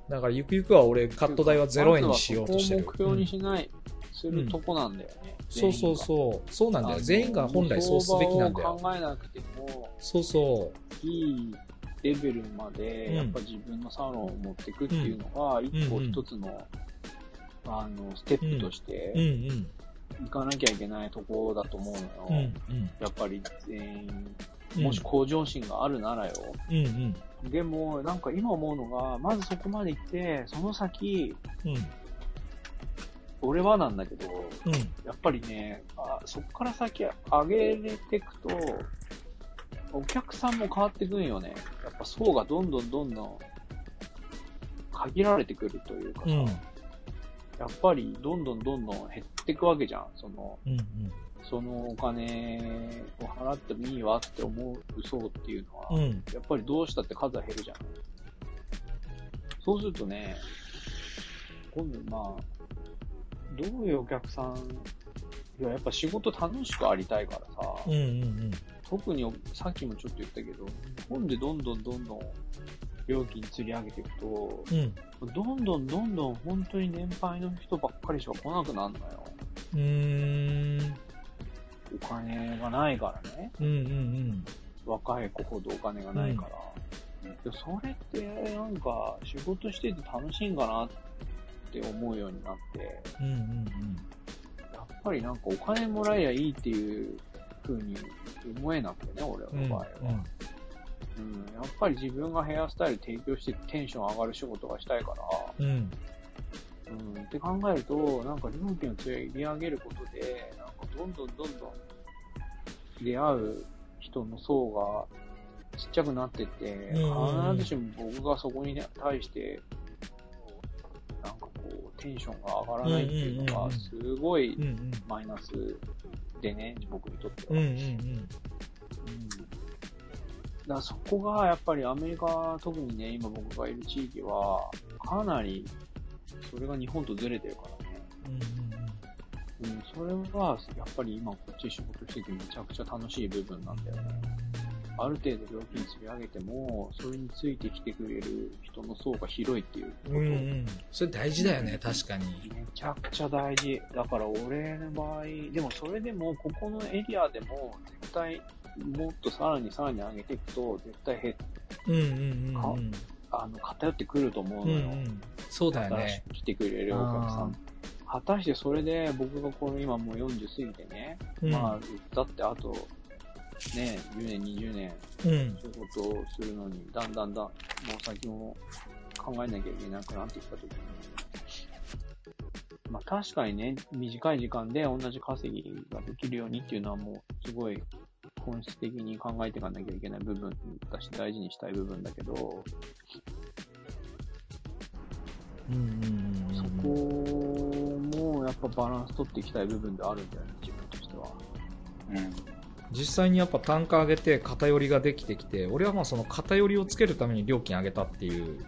だからゆくゆくは俺カット代は0円にしようとしてる。目標にしない、するとこなんだよね。そうそうそう。そうなんだよ。全員が本来そうすべきなんだよ。相場を考えなくても、そうそう。いいレベルまで、うんやっぱ自分のサロンを持っていくっていうのが、一個うん一つの、あの、ステップとしてうん、うん。行かなきゃいけないところだと思うのよ。うんうん。やっぱり全員、うんもし向上心があるならよ。うんうん。でも、なんか今思うのが、まずそこまで行って、その先、うん。俺はなんだけど、うん。やっぱりね、あそこから先上げれていくと、お客さんも変わってくんよね。やっぱ層がどんどんどんどん限られてくるというかさ、うん。やっぱりどんどんどんどん減っていくわけじゃん。その、うんそのお金を払ってもいいわって思う層っていうのは、うん。うん。やっぱりどうしたって数は減るじゃん。そうするとね、今度まあ、どういうお客さん、いや、やっぱ仕事楽しくありたいからさ、うんうん特にさっきもちょっと言ったけど、日本でどんどんどんどん料金釣り上げていくと、うん。どんどんどんどん本当に年配の人ばっかりしか来なくなるのよ。うん。うーん。お金がないからね。うんうん若い子ほどお金がないから。でそれってなんか仕事してて楽しいんかなって思うようになって、うん。うんうんやっぱりなんかお金もらえりゃいいっていう風に思えなくてね、俺うん。の場合は。うん、やっぱり自分がヘアスタイル提供してテンション上がる仕事がしたいから、うん。うん。うん、って考えると、なんか料金を釣り上げることで、なんかどんどんどんどん出会う人の層がちっちゃくなってって、うん必ずしも僕がそこに対して、なんかこう、テンションが上がらないっていうのが、うんうんうんうんすごいうんうん。マイナスでね、僕にとっては。うんうんうんだからそこがやっぱりアメリカ、特にね、今僕がいる地域は、かなり、それが日本とずれてるからね。うん。うん、それは、やっぱり今こっち仕事しててめちゃくちゃ楽しい部分なんだよね。ある程度料金釣り上げても、それについてきてくれる人の層が広いっていうこと。うんうん。それ大事だよね、確かに。めちゃくちゃ大事。だから俺の場合、でもそれでも、ここのエリアでも、絶対、もっとさらにさらに上げていくと、絶対減っうんうんうんうん。あの、偏ってくると思ううんうのよ。ん。そうだよね。く来てくれるお客さん。果たしてそれで僕がこの今もう40過ぎてね、うんまあ、だってあと、ね、10年、20年、うん。仕事をするのに、だんだんだん、もう先も考えなきゃいけなくなってきたときに、まあ確かにね、短い時間で同じ稼ぎができるようにっていうのはもう、すごい本質的に考えていかなきゃいけない部分だし、大事にしたい部分だけど、うんうんうんそこもやっぱバランス取っていきたい部分であるんだよね、自分としては。うん。実際にやっぱ単価上げて偏りができてきて、俺はまあその偏りをつけるために料金上げたっていう。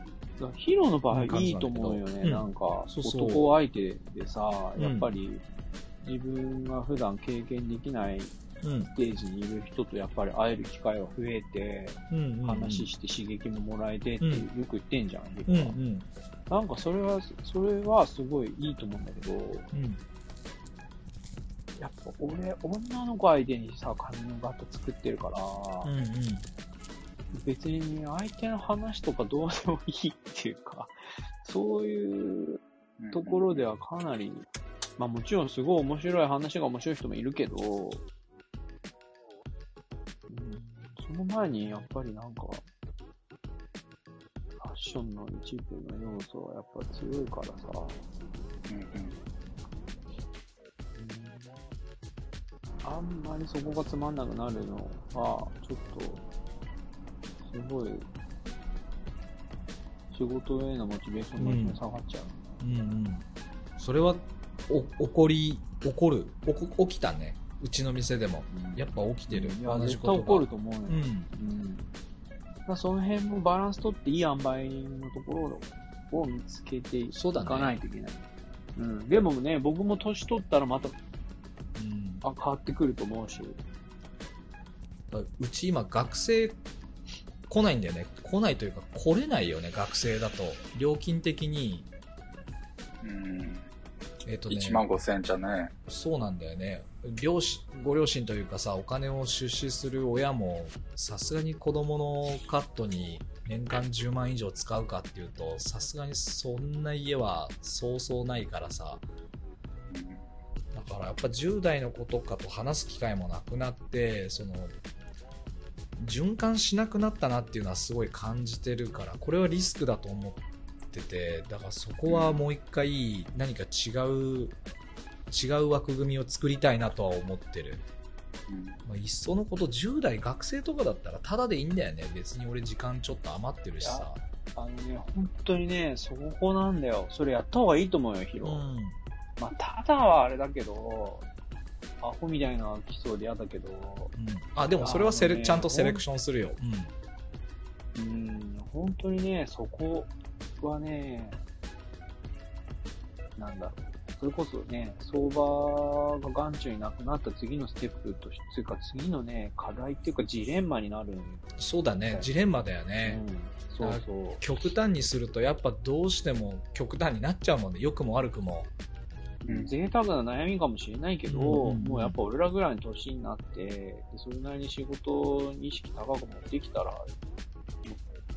ヒロの場合いいと思うよね、うんなんか、男相手でさ、うんやっぱり、自分が普段経験できないうん。ステージにいる人とやっぱり会える機会が増えて、うん。話して刺激ももらえてってうんよく言ってんじゃん、うんうん。なんかそれは、それはすごいいいと思うんだけど、うん。やっぱ俺、女の子相手にさ、髪のト作ってるから、うんうん。別に相手の話とかどうでもいいっていうか、そういうところではかなり、まあもちろんすごい面白い話が面白い人もいるけど、の前にやっぱりなんか、ファッションの一部の要素はやっぱ強いからさ、うんうんあんまりそこがつまんなくなるのは、ちょっと、すごい、仕事へのモチベーションが下がっちゃう。うんうん。それは、お、起こり、起こる、起きたね。うちの店でも。やっぱ起きてる。いや、同じことが。絶対怒ると思うよ。うん。うん。だからその辺もバランス取っていい塩梅のところを見つけていそうだねかないといけない。うん。でもね、僕も年取ったらまた、うんあ、変わってくると思うし。うち今学生来ないんだよね。来ないというか来れないよね、学生だと。料金的に。うん。えっ、とね。1万5千じゃね。そうなんだよね。両親、ご両親というかさ、お金を出資する親も、さすがに子供のカットに年間10万以上使うかっていうと、さすがにそんな家はそうそうないからさ。うんだからやっぱ10代の子とかと話す機会もなくなって、その、循環しなくなったなっていうのはすごい感じてるから、これはリスクだと思ってて、だからそこはもう一回何か違う、違う枠組みを作りたいなとは思ってる。うんまあ、いっそのこと10代学生とかだったらタダでいいんだよね。別に俺時間ちょっと余ってるしさ。あのね、本当にね、そこなんだよ。それやった方がいいと思うよ、ヒロ。うん。まあ、ただはあれだけど、アホみたいな基礎で嫌だけど、うん、あ、でもそれはセレ、ねちゃんとセレクションするよ。うん。うん、本当にね、そこはね、なんだろう。それこそね、相場が眼中になくなった次のステップとして、というか次のね、課題っていうかジレンマになるそうだね。ジレンマだよね。うん、そうそう。極端にするとやっぱどうしても極端になっちゃうもんね良くも悪くもうん贅沢な悩みかもしれないけど、もうやっぱ俺らぐらいの年になって、でそれなりに仕事に意識高く持ってきたら、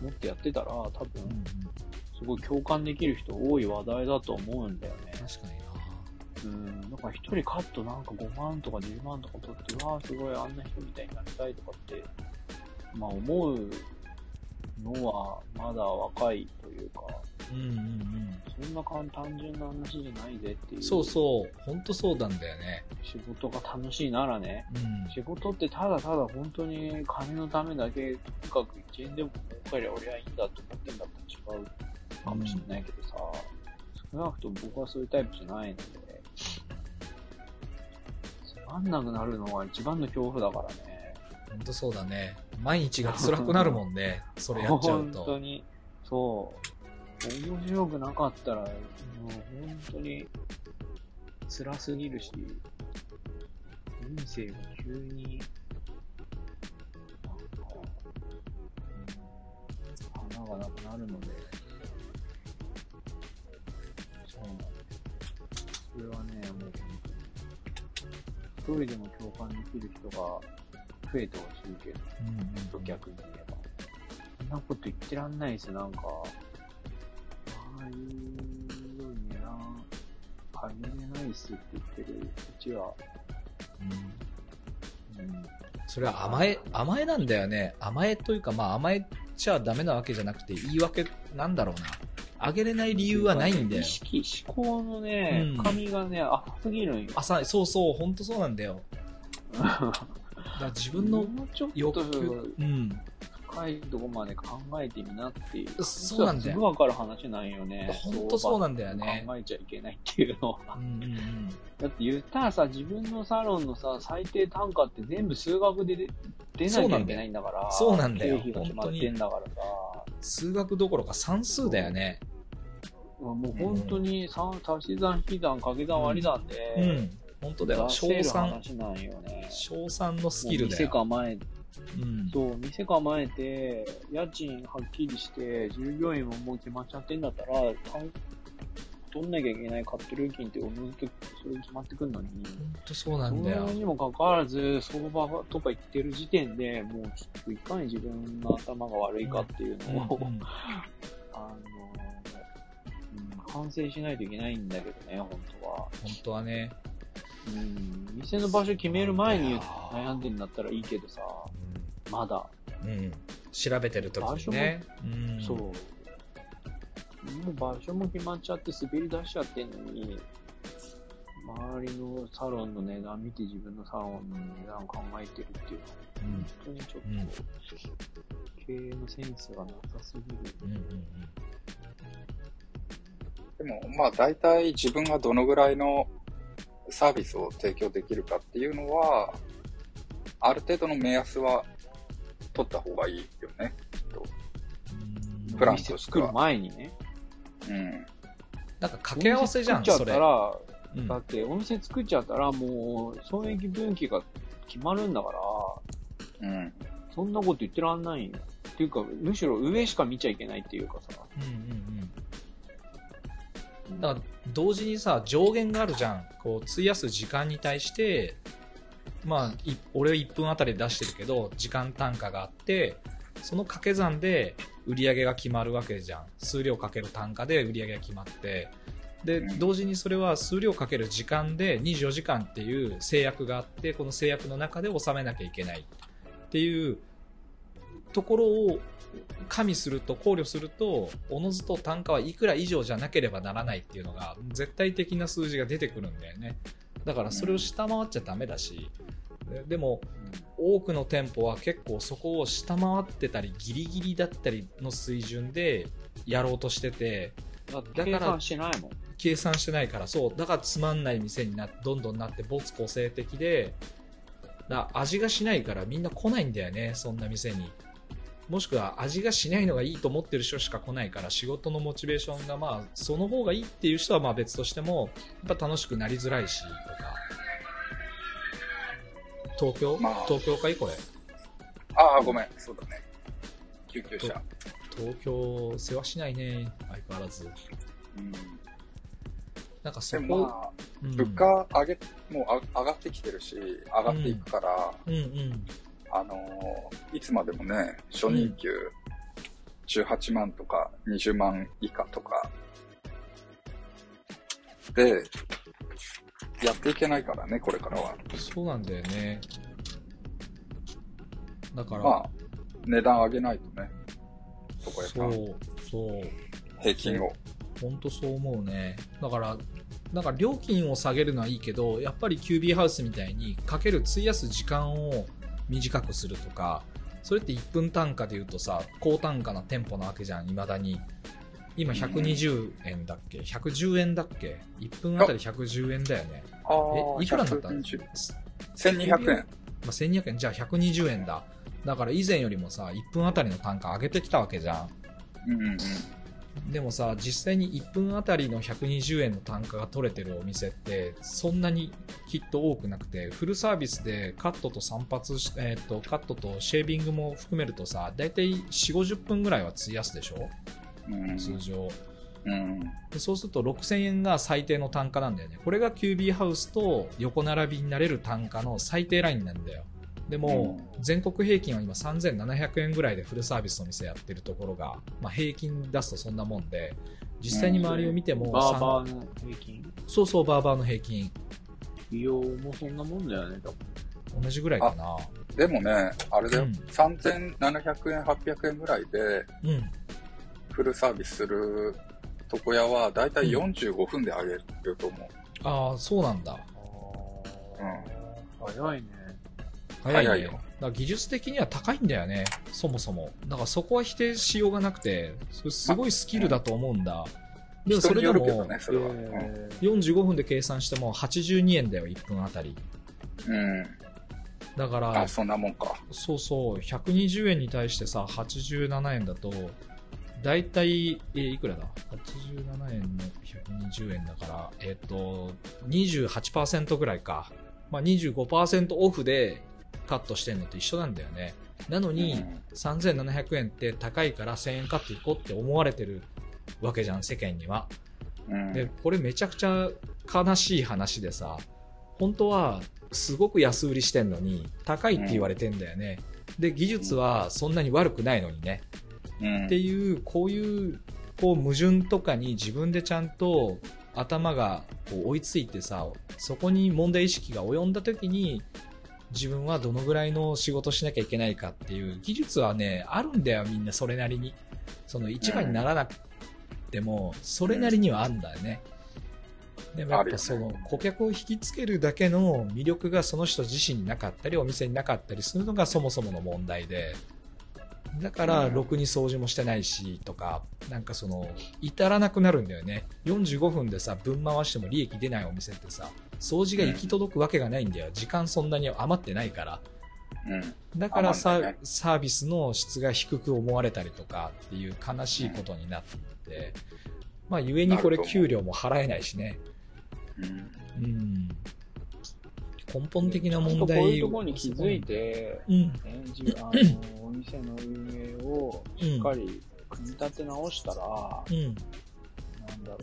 ももっとやってたら、多分、すごい共感できる人多い話題だと思うんだよね。確かになうん。だから一人カットなんか5万とか10万とか取って、うわーすごいあんな人みたいになりたいとかって、まあ思うのはまだ若いというか、うんうんうん。そんな簡単純な話じゃないぜっていう。そうそう。本当そうなんだよね。仕事が楽しいならね、うん。仕事ってただただ本当に金のためだけ、とにかく1円でも儲かりゃ俺はいいんだと思ってんだったら違うかもしれないけどさ、少なくとも僕はそういうタイプじゃないので、つまんなくなるのが一番の恐怖だからね。本当そうだね。毎日が辛くなるもんね。それやっちゃう 本当とに、そう。面白くなかったら、もう本当に辛すぎるし、人生が急に、なんか、うん花がなくなるので、そうなんです。それはね、もう本当に、一人でも共感できる人が増えてほしいけど、うんうん逆に言えば。そんなこと言ってらんないですよ、なんか。ああいうのにな、あげれないっすって言ってるうちは、うん。うん。それは甘え甘えなんだよね。甘えというかまあ甘えちゃダメなわけじゃなくて言い訳なんだろうな。あげれない理由はないんだよ。意識、思考のねうん、深みがね、浅すぎるんよ。浅いそうそう本当そうなんだよ。だ自分の欲と求うん深いとこまで考えてみなっていう。そうなんだよすぐわかる話なんよね。ほんとそうなんだよね考えちゃいけないっていうのは。うんうんうんだって言ったらさ、自分のサロンのさ、最低単価って全部数学で出出なきゃいけないんだから。そうなんだよ経費が決まってんだからさ。数学どころか算数だよねもう本当に算足し算引き算掛け算割り算で、うん本当だよ。出せる賞賛、話なんよね。賞賛のスキルだ店よ。うん。そう、店構えて、家賃はっきりして、従業員ももう決まっちゃってんだったら、取んなきゃいけないカット料金っておのずとそれ決まってくんのに、本当そうなそんだよれ。にもかかわらず、相場とか言ってる時点で、もうちょっといかに自分の頭が悪いかっていうのを、うんうん あの、うん、反省しないといけないんだけどね、本当は。本当はね。うん、店の場所決める前に悩んでんだったらいいけどさ、まだ。うん。うん調べてる時にね。うん。そう。もう場所も決まっちゃって滑り出しちゃってんのに、周りのサロンの値段見て自分のサロンの値段考えてるっていうのは、うん。本当にちょっと、うん経営のセンスがなさすぎる。うんうんでも、まあ大体自分がどのぐらいのサービスを提供できるかっていうのは、ある程度の目安は取った方がいいよね。うん。プランとしては作る前にね。うん。なんか掛け合わせじゃん、それ。作っちゃったら、うんだってお店作っちゃったらもう損益分岐が決まるんだから、うん。そんなこと言ってらんないよ。っていうか、むしろ上しか見ちゃいけないっていうかさ。うんうんうん。だから同時にさ上限があるじゃんこう費やす時間に対してまあい俺は1分あたりで出してるけど時間単価があってその掛け算で売り上げが決まるわけじゃん。数量かける単価で売り上げが決まって。でうん。同時にそれは数量かける時間で24時間っていう制約があってこの制約の中で収めなきゃいけない。っていうところを加味すると考慮するとおのずと単価はいくら以上じゃなければならないっていうのが絶対的な数字が出てくるんだよねだからそれを下回っちゃダメだしででも多くの店舗は結構そこを下回ってたりギリギリだったりの水準でやろうとしててだから算してないもん。計算してないからそうだからつまんない店になどんどんなって没個性的でだ味がしないからみんな来ないんだよねそんな店にもしくは味がしないのがいいと思ってる人しか来ないから仕事のモチベーションがまあその方がいいっていう人はまあ別としてもやっぱ楽しくなりづらいしとか。東京、まあ。東京かいこれ？ああ、ごめん。そうだね。救急車。東京世話しないね相変わらず。うん。なんかそでこ、もまあ、うん。物価上げ、もうあ上がってきてるし、上がっていくから、うんうんあのーいつまでもね、初任給18万とか20万以下とか、で、やっていけないからね、これからは。そうなんだよねだから、まあ、値段上げないとね、床屋さん、そう、そう、平均を。本当そう思うね。だから、なんか料金を下げるのはいいけど、やっぱり QB ハウスみたいにかける費やす時間を短くするとか、それって1分単価で言うとさ、高単価な店舗なわけじゃん、未だに。今120円だっけ ?110 円だっけ ?1 分あたり110円だよね。あえ、いくらになったの？120 1200円。まあ、1200円、じゃあ120円だ。だから以前よりもさ、1分あたりの単価上げてきたわけじゃん。うんうんうん。でもさ実際に1分あたりの120円の単価が取れてるお店ってそんなにきっと多くなくてフルサービスでカットと散髪し、えー、とカットとシェービングも含めるとさ大体4 5 0分ぐらいは費やすでしょ？うん。通常。うん。でそうすると6000円が最低の単価なんだよね。これが QB ハウスと横並びになれる単価の最低ラインなんだよでも、全国平均は今3700円ぐらいでフルサービスの店やってるところが、まあ、平均出すとそんなもんで実際に周りを見ても、バーバーの平均？そうそうバーバーの平均。美容もそんなもんだよね、多分。同じぐらいかな。でもね、あれだよ、うん。3700円、800円ぐらいでうん。フルサービスする床屋はだいたい45分であげると思う。ああそうなんだ。早いね。早いだから技術的には高いんだよねそもそもだからそこは否定しようがなくてすごいスキルだと思うんだ、でもそれでもね、それは。え45分で計算しても82円だよ1分あたりうん。うんだからあ、そんなもんか。そうそう120円に対してさ87円だと大体、えーいくらだ ?87 円の120円だから、えっ、と、28%ぐらいか。まあ、25%オフでカットしてんのと一緒なんだよね。なのに、3700円って高いから1000円カットいこうって思われてるわけじゃん、世間には。うん。で、これめちゃくちゃ悲しい話でさ、本当はすごく安売りしてんのに、高いって言われてんだよね。で、技術はそんなに悪くないのにね。うん。っていう、こういう、こう矛盾とかに自分でちゃんと頭がこう追いついてさ、そこに問題意識が及んだ時に、自分はどのぐらいの仕事しなきゃいけないかっていう技術はね、あるんだよ、みんなそれなりに。その一番にならなくても、それなりにはあるんだよね。でもやっぱその顧客を引きつけるだけの魅力がその人自身になかったり、お店になかったりするのがそもそもの問題で。だから、うんろくに掃除もしてないし、とか、なんかその、至らなくなるんだよね。45分でさ、分回しても利益出ないお店ってさ、掃除が行き届くわけがないんだよ。時間そんなに余ってないから。うん。だからサ,、ービスの質が低く思われたりとかっていう悲しいことになっていって、まあ、ゆえにこれ給料も払えないしね。うん。うん。根本的な問ちゃんとこう題いうところに気づいて、うん。ね、自分あのお店の運営をしっかり組み立て直したら、うん。なんだろ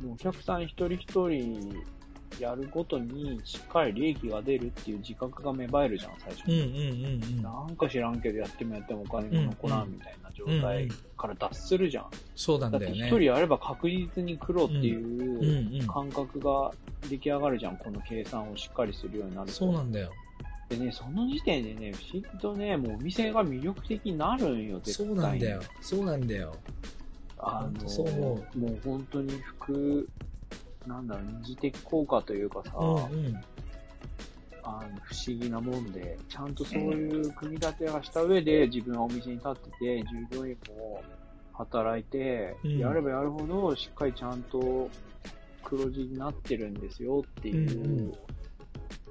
うな、もうお客さん一人一人やるごとにしっかり利益が出るっていう自覚が芽生えるじゃん、最初うん。うん。に。うん。うん。なんか知らんけどやってもやってもお金が残らんみたいな状態んから脱するじゃん。そうなんだよね。一人やれば確実に黒っていう感覚が出来上がるじゃん、この計算をしっかりするようになると。そうなんだよ。でね、その時点でね、不思議とね、もうお店が魅力的になるんよ、絶そ対に。うなんだよ。そうなんだよ。あの、そう思もう本当に服、なんだろう、二次的効果というかさ、うんうん。あの不思議なもんで、ちゃんとそういう組み立てがした上で、自分はお店に立ってて、従業員も働いて、うん。やればやるほど、しっかりちゃんと黒字になってるんですよっていう、うんうん。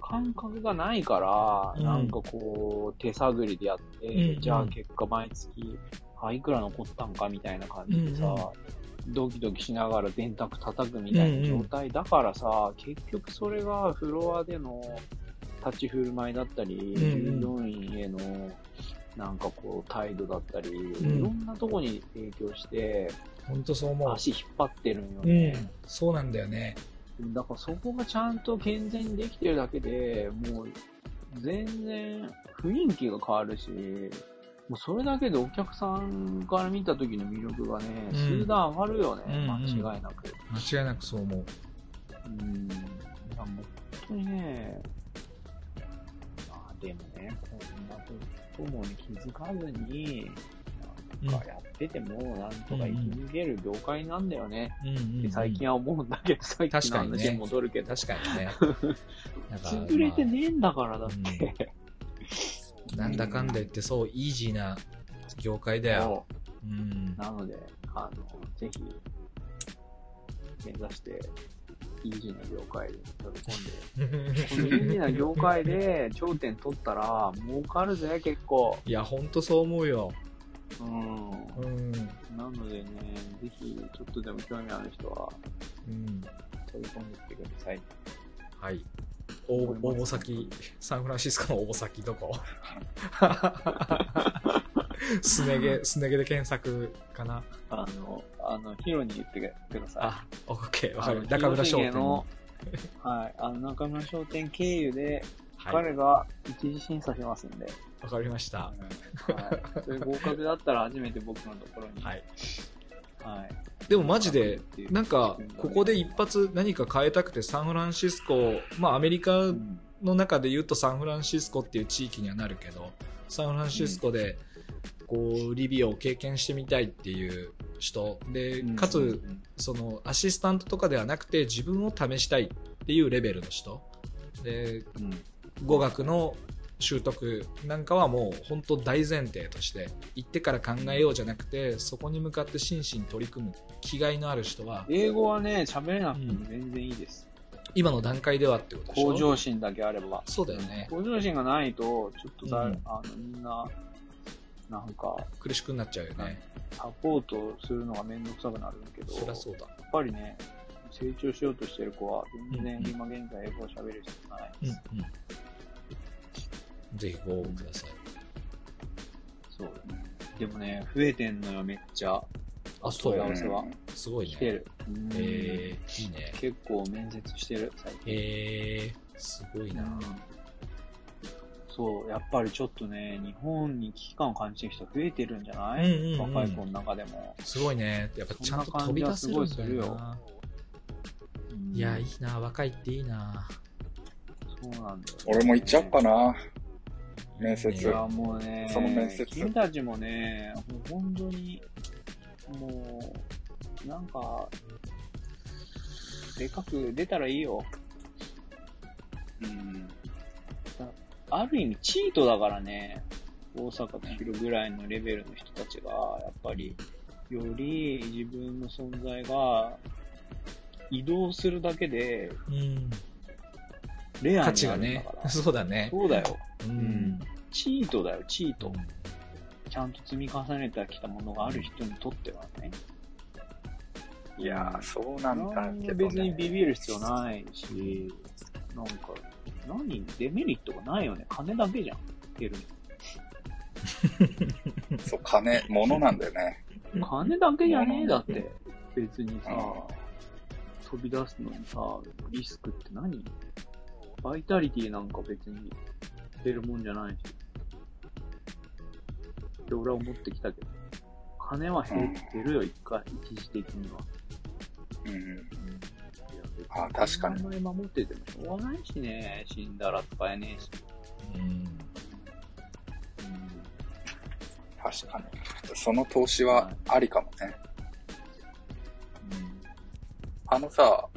感覚がないから、うん。なんかこう、手探りでやって、うんうん。じゃあ結果毎月、あ、いくら残ったんかみたいな感じでさ、うんドキドキしながら電卓叩くみたいな状態だからさ、結局それがフロアでの立ち振る舞いだったり、ん従業員へのなんかこう態度だったり、んいろんなとこに影響して、本当そう思う。足引っ張ってるんようね。ん。そうなんだよね。だからそこがちゃんと健全にできてるだけで、もう全然雰囲気が変わるし、もうそれだけでお客さんから見た時の魅力がね、うん数段上がるよね、うんうん間違いなく。間違いなくそう思う。うん。いや、本当にね、まあでもね、こんなこともに気づかずに、なんかやってても、なんとか生き抜ける業界なんだよね。うんうん、うん。で最近は思うんだけど、さっきの話に戻るけど、確かにね。なんか潰れてねえんだから、だって。まあなんだかんだ言ってそう、イージーな業界だよ。そううん。なので、あの、ぜひ、目指して、イージーな業界に飛び込んで、このイージーな業界で頂点取ったら、儲かるぜ、結構。いや、ほんとそう思うよ。うん。うん。なのでね、ぜひ、ちょっとでも興味ある人は、うん。飛び込んできてください。はい。応募先、サンフランシスコの応募先どこ？すね毛、すね毛で検索かな。あの、あの、ヒロに言ってください。あ、オッケー、わかる。あの中村商店の、はい、あの、中村商店経由で、はい。彼が一次審査しますんで、わかりました。はい、それ合格だったら初めて僕のところに、はい。はい。でもマジで、なんか、ここで一発何か変えたくてサンフランシスコ、まあアメリカうん。の中で言うとサンフランシスコっていう地域にはなるけど、サンフランシスコで、こう、リビオを経験してみたいっていう人。で、かつ、うん。その、アシスタントとかではなくて自分を試したいっていうレベルの人。で、うん。語学の習得なんかはもう本当大前提として行ってから考えようじゃなくてそこに向かって真摯に取り組む気概のある人は英語はね、喋れなくても全然いいです。今の段階ではってことでしょ？向上心だけあれば。そうだよね向上心がないと、ちょっとさ、うんあの、みんな、なんか、苦しくなっちゃうよね。サポートするのがめんどくさくなるんだけど、そりゃそうだ。やっぱりね、成長しようとしてる子は、全然うん今現在英語を喋る必要ない。うんうん。ぜひご応募ください。そうだね。でもね、増えてんのよ、めっちゃ。あ、そう問い合わせはすごいね。来てる。うんえー、いいね。結構面接してる、最近。えー、すごいな。そう、やっぱりちょっとね、日本に危機感を感じてる人増えてるんじゃない、うんうんうん若い子の中でも。すごいね。やっぱちゃんと飛び出せるんだそんな感じはすごいよな。うんいや、いいな。若いっていいな。そうなんだよ、俺も行っちゃおうかな。面接いや、もうね、その面接君たちもね、もう本当に、もう、なんか、でかく出たらいいよ。うん。ある意味チートだからね、大阪千尋ぐらいのレベルの人たちが、やっぱり、より自分の存在が移動するだけでうん。レア価になるんだ値がねから。そうだね。そうだよ。うん。チートだよ、チート。うんちゃんと積み重ねてきたものがある人にとってはね。いやー、そうなんだけど、別にね。ビビる必要ないし、なんか、何、デメリットがないよね。金だけじゃん。出る そう、金、物なんだよね。の。金だけじゃねえだって。別にさう、飛び出すのにさ、リスクって何？バイタリティなんか別に出るもんじゃないし。って俺は思ってきたけど。金は減減るよ、一回、一時的には。うん。いやあ確かにあんまり守っててもしょうがないしね。死んだら使えねえし。うん。確かに。その投資はありかもね。あのさ、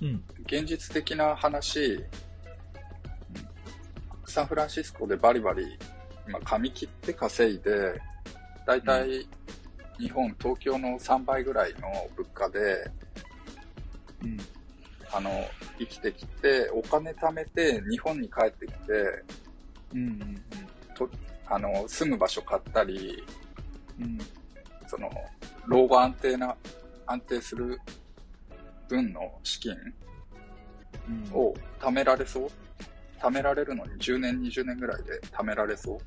うん。現実的な話、サンフランシスコでバリバリ、今、髪切って稼いで、だいたい日本、東京の3倍ぐらいの物価で、うん。あの、生きてきて、お金貯めて、日本に帰ってきて、うん。うん。あの、住む場所買ったり、うん。その、老後安定な、安定する分の資金うん。を貯められそう？貯められるのに10年、20年ぐらいで貯められそう？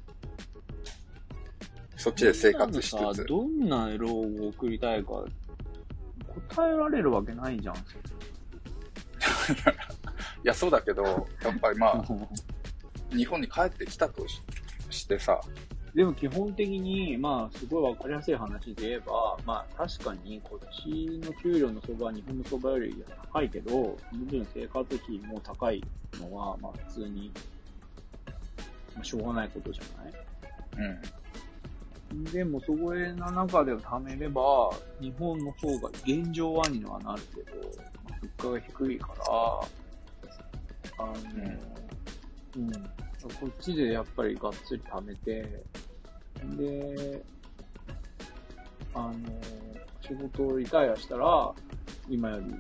そっちで生活しつつ。どんな老後を送りたいか、答えられるわけないじゃん。いや、そうだけど、やっぱりまあ、日本に帰ってきたとししてさ、でも基本的に、まあ、すごいわかりやすい話で言えば、まあ、確かに、こっちの給料の相場は日本の相場より高いけど、その分生活費も高いのは、まあ、普通に、まあ、しょうがないことじゃない？うん。でも、そこへの中で貯めれば、日本の方が現状はにはなるけど、まあ物価が低いから、あの、うん、こっちでやっぱりがっつり貯めて、で、あの、仕事をリタイアしたら、今より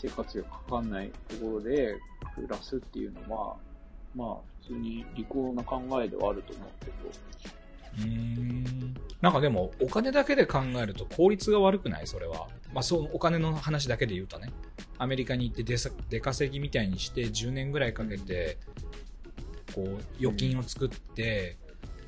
生活費がかかんないところで暮らすっていうのは、まあ、普通に利口な考えではあると思うけど、うーん。なんかでも、お金だけで考えると効率が悪くない？それは。まあ、そう、お金の話だけで言うとね。アメリカに行って出稼ぎみたいにして10年ぐらいかけて、こう、預金を作って、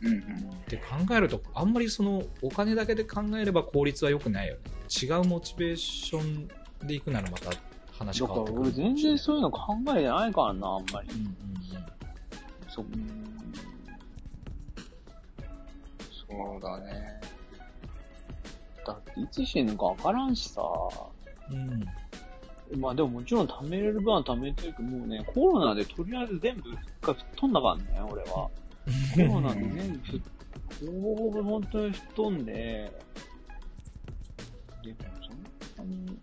うんうん。って考えると、あんまりその、お金だけで考えれば効率は良くないよね。違うモチベーションで行くならまた話変わってくる俺全然そういうの考えてないからな、あんまりう。んうんそ、うーん。そうだね。だっていつ死ぬかわからんしさ。うん。うん。まあでももちろん貯めれる分は貯めてるけど、もうね、コロナでとりあえず全部一回吹っ飛んだからね、俺は。コロナで全部ほぼほぼ本当に吹っ飛んで、でもそんなに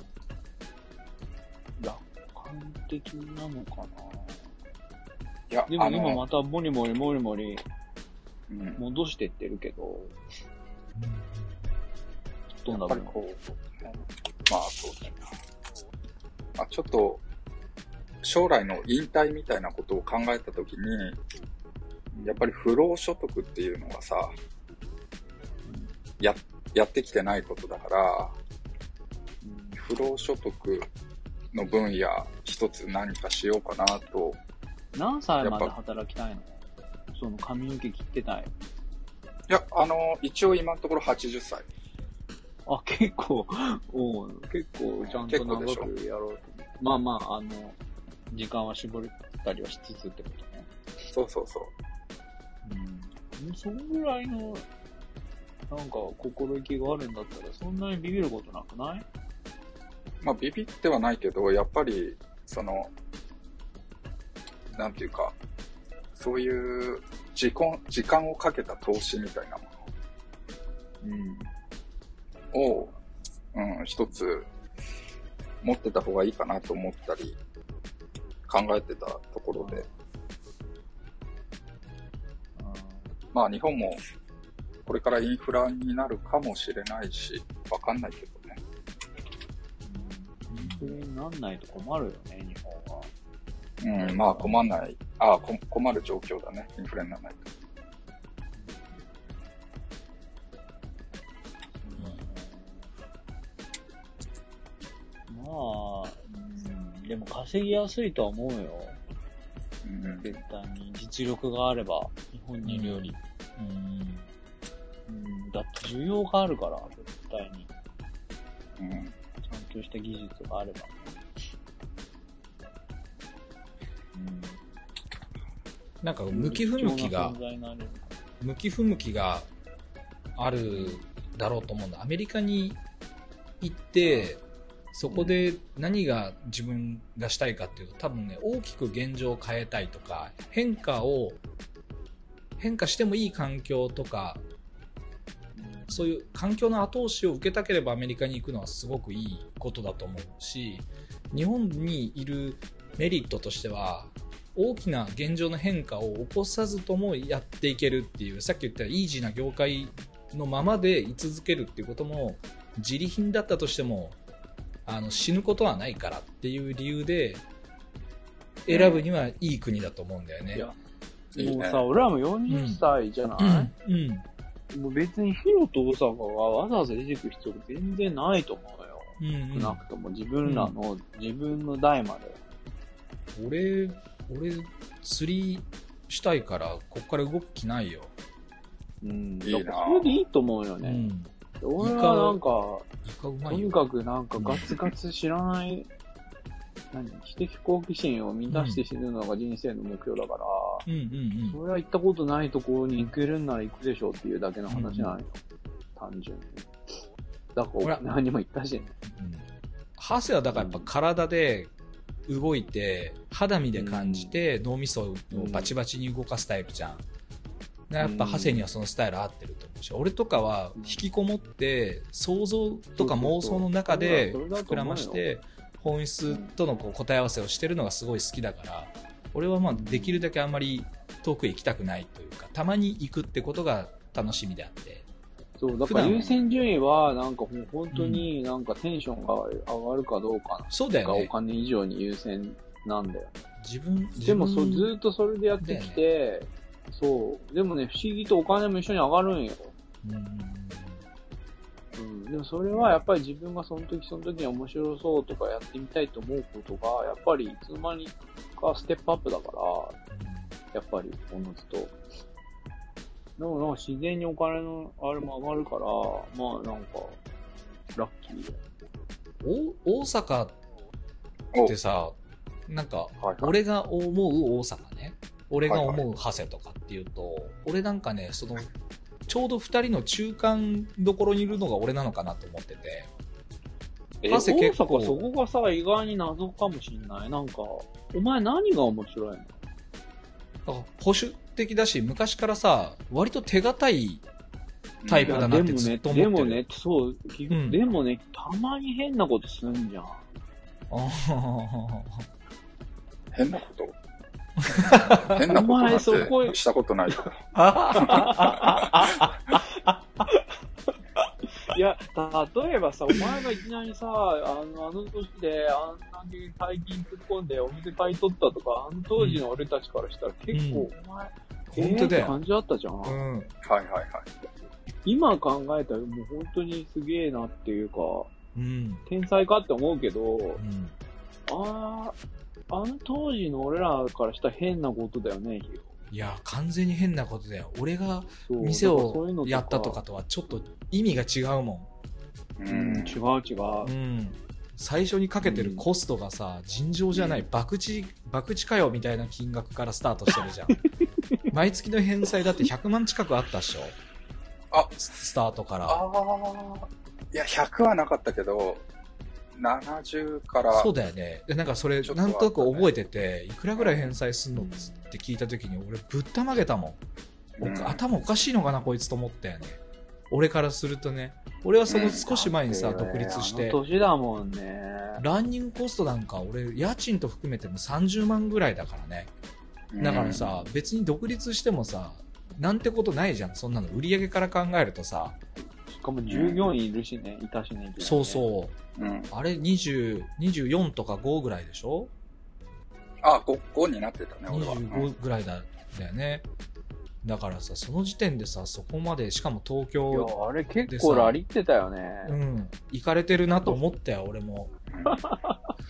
楽観的なのかな。いや、でも今またモリモリモリモリうん、戻してってるけど、吹っ飛んだ分？やっぱりこう、まあそうだね。まあちょっと、将来の引退みたいなことを考えたときに、やっぱり不労所得っていうのはさ、や、やってきてないことだから、不労所得の分野一つ何かしようかなと。何歳まで働きたいの？その髪の毛切ってたい。いや、あの、一応今のところ80歳。あ、結構、おう結構ちゃんと長くやろうと。まあまあ、あの、時間は絞ったりはしつつってことね。そうそうそう。うん。そのぐらいの、なんか、心意気があるんだったら、そんなにビビることなくない？まあ、ビビってはないけど、やっぱり、その、なんていうか、そういう時間、時間をかけた投資みたいなもうん。のを、うん、一つ持ってた方がいいかなと思ったり、考えてたところで、まあ日本もこれからインフラになるかもしれないし、わかんないけどね。それになんないと困るよね、日本は。うん、まあ困んない。ああ、こ困る状況だね。インフレにならないと。まあ、うん、でも稼ぎやすいとは思うよ。うん、絶対に。実力があれば、日本にいるより。うん。うん、だって需要があるから、絶対に。うん。ちゃんとした技術があれば。なんかうん。向き不向きが向き不向きがあるだろうと思うんだ。アメリカに行って、そこで何が自分がしたいかっていうと、多分ね、大きく現状を変えたいとか、変化を、変化してもいい環境とか、そういう環境の後押しを受けたければアメリカに行くのはすごくいいことだと思うし、日本にいるメリットとしては、大きな現状の変化を起こさずともやっていけるっていう、さっき言ったイージーな業界のままで居続けるっていうことも、自利品だったとしても、あの死ぬことはないからっていう理由で、選ぶにはいい国だと思うんだよね。いやもうさ、俺らも40歳じゃない、うん。うん。もう別にヒロと大阪がわざわざ出てくる必要全然ないと思うよ。うん、うん少なくとも自分らの、自分の代まで。俺、俺、釣りしたいから、こっから動く気ないよ。うん。いいなだからそれでいいと思うよね。うん。俺はなんか、うまいよ。とにかくなんかガツガツ知らない、何知的好奇心を満たして死ぬのが人生の目標だから、うんうんそれは行ったことないところに行けるんなら行くでしょうっていうだけの話なのよ。単純に。だからほら沖縄にも行ったしね。うん。うん。ハセはだからやっぱ体で動いて、肌身で感じて脳みそをバチバチに動かすタイプじゃん。でやっぱハセにはそのスタイル合ってると思うし、俺とかは引きこもって想像とか妄想の中で膨らまして本質とのこう答え合わせをしてるのがすごい好きだから、俺はまあできるだけあんまり遠くへ行きたくないというか、たまに行くってことが楽しみであって。そう、だから優先順位は、なんかほん本当になんかテンションが上がるかどうかがおそうだよね。金以上に優先なんだよ。自分、でもそずっとそれでやってきて、そう。でもね、不思議とお金も一緒に上がるんよ。うんうん。でもそれはやっぱり自分がその時その時に面白そうとかやってみたいと思うことが、やっぱりいつの間にかステップアップだから、やっぱりおのずと。でもなんか自然にお金のあれも上がるから、まあなんか、ラッキー。お大阪おってさ、なんか、俺が思う大阪ね、俺が思う長谷とかっていうと、俺なんかね、その、ちょうど二人の中間どころにいるのが俺なのかなと思ってて、え、ハセ結構大阪そこがさ、意外に謎かもしんない。なんか、お前何が面白いの？だから保守的だし、昔からさ、割と手堅いタイプだなってずっと思ってる。でもね、そう、きうん。でもね、たまに変なことすんじゃん。あ変なこと？変なことお前なんそこてしたことないよ。いや、例えばさ、お前がいきなりさ、あの、あの年で、あんなに大金突っ込んでお店買い取ったとか、あの当時の俺たちからしたら結構、お前、本当だよ。えーって感じだったじゃん。うん。はいはいはい。今考えたらもう本当にすげえなっていうか、うん。天才かって思うけど、うん。ああ、あの当時の俺らからしたら変なことだよね、ヒロ。いや、完全に変なことだよ。俺が店をやったとか。とはちょっと意味が違うもううん、ん。違う違う。ん。うん。最初にかけてるコストがさ、尋常じゃない、博打、博打かよみたいな金額からスタートしてるじゃん。毎月の返済だって100万近くあったっしょ？あ、ススタートから。ああ、いや、100はなかったけど、70から、そうだよね。で、なんかそれ、ちょっとなんとなく覚えてて、いくらぐらい返済すんのっつって聞いた時に、俺ぶったまげたもん。うん僕頭おかしいのかな、こいつと思ったよね。俺からするとね。俺はその少し前にさ、独立しあての、年だもんね。ランニングコストなんか俺、家賃と含めても30万ぐらいだからね。だからさ、別に独立してもさ、なんてことないじゃん。そんなの売り上げから考えるとさ。しかも従業員いるしね、いたしね。そうそう。うん、うん。あれ20、24とか5ぐらいでしょ？あ、5、5になってたね、俺は。うん25ぐらいだだよね。だからさ、その時点でさ、そこまで、しかも東い京、や、あれ結構ラリってたよね。うん、行かれてるなと思ったよ、俺も。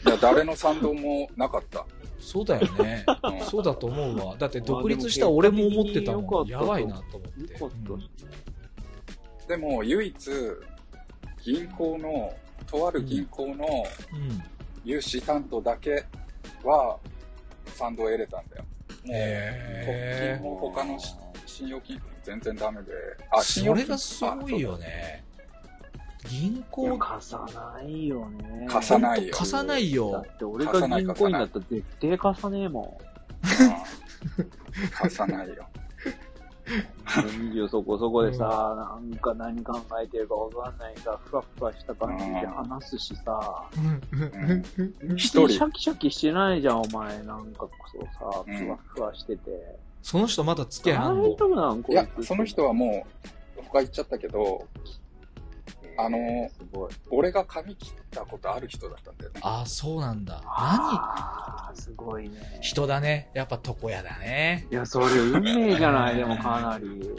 いや、誰の賛同もなかった。そうだよね。うんそうだと思うわ。だって独立した俺も思ってたもん。やばいなと思って。でも、唯一、銀行の、とある銀行のうん。融資担当だけは、賛同を得れたんだよ。もう、へ金も他のし信用金庫も全然ダメで。あ、信そ用金庫れがすごいよね。銀行、貸さないよね。貸さないよ貸さないだよ。って俺が銀行員だったら絶対貸さねえもうん 貸さないよ。ん。20そこそこでさ、なんか何考えてるかわかんないさ、ふわふわした感じで話すしさ、一人シャキシャキしてないじゃん、お前。なんかこそさ、ふわふわしてて。その人まだ付き合いあんの大丈夫なんこいや、その人はもう、他行っちゃったけど、あのすごい。俺が髪切ったことある人だったんだよね。あ、そうなんだ。何あーすごいね。人だね。やっぱ床屋だね。いや、それ運命じゃない、でもかなり。うん。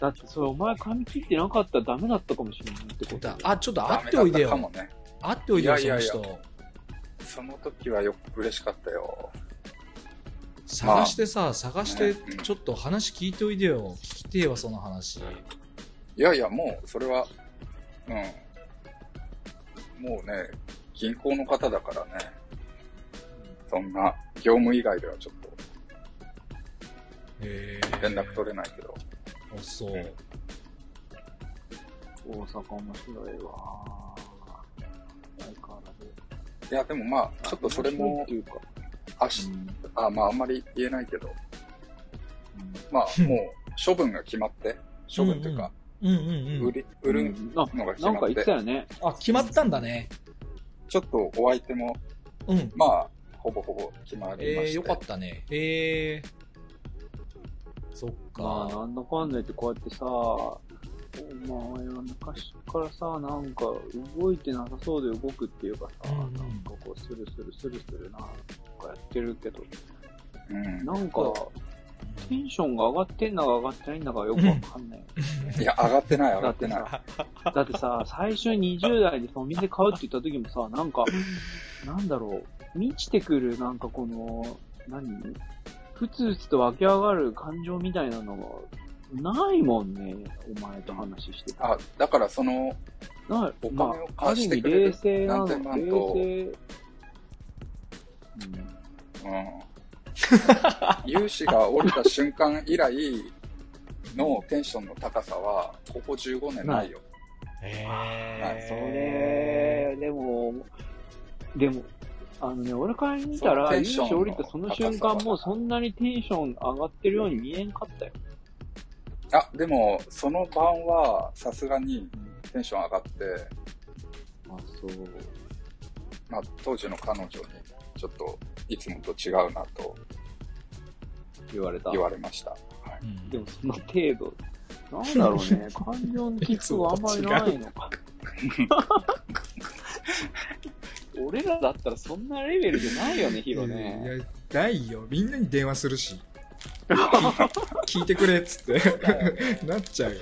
だってそれお前髪切ってなかったらダメだったかもしれないってことだあ、ちょっと会っておいでよ。かもね。会っておいでよ、そのいやいやいや人。その時はよく嬉しかったよ。探してさ、探してちょっと話聞いておいでよ。聞きてえわ、その話。いやいや、もう、それは、うん。もうね、銀行の方だからね、そんな、業務以外ではちょっへと連絡取れないけど。あ、そう。大阪面白いわ。相変わらず。いや、でもまあ、ちょっとそれも面白いって、いうか、あし、あ、まあ、あんまり言えないけど、うんまあ、もう、処分が決まって、処分というか、うんうんうん売。り、売るうんあのが決なんか言ってまって、たよね。あ、決まったんだね。ちょっとお相手も、うん。まあ、ほぼほぼ決まりまして。えー、よかったね。へえそっまあ、か。なんだかんだ言ってこうやってさ、お前は昔からさ、なんか動いてなさそうで動くっていうかさ、うんうんなんかこうスルスルスルスルなんかやってるけど、うん。なんかテンションが上がってんだか上がってないんだかよくわかんない。いや、上がってない、上だってがってない。さ、だってさ、最初に20代でお店買うって言った時もさ、なんか、なんだろう、満ちてくるなんかこの、何？ふつふつと湧き上がる感情みたいなのが、ないもんね、お前と話してた。あ、だからその、ない、おま金を貸してくれる冷静なの、冷と静。うん。融資が降りた瞬間以来のテンションの高さは、ここ15年ないよ。へはいそえ。れ、でも、でも、あのね、俺から見たら、融資降りたその瞬間、もうそんなにテンション上がってるように見えんかったよ。あ、でも、その晩は、さすがにテンション上がって、あ、そう。まあ、当時の彼女に、ちょっと、いつもと違うなと言われた。言われました。はいうんでもその程度。なんだろうね、感情の起伏はあんまりないのか。俺らだったらそんなレベルじゃないよね、ヒロいね。や、ないよ。みんなに電話するし。聞いてくれっつって。なっちゃうよ。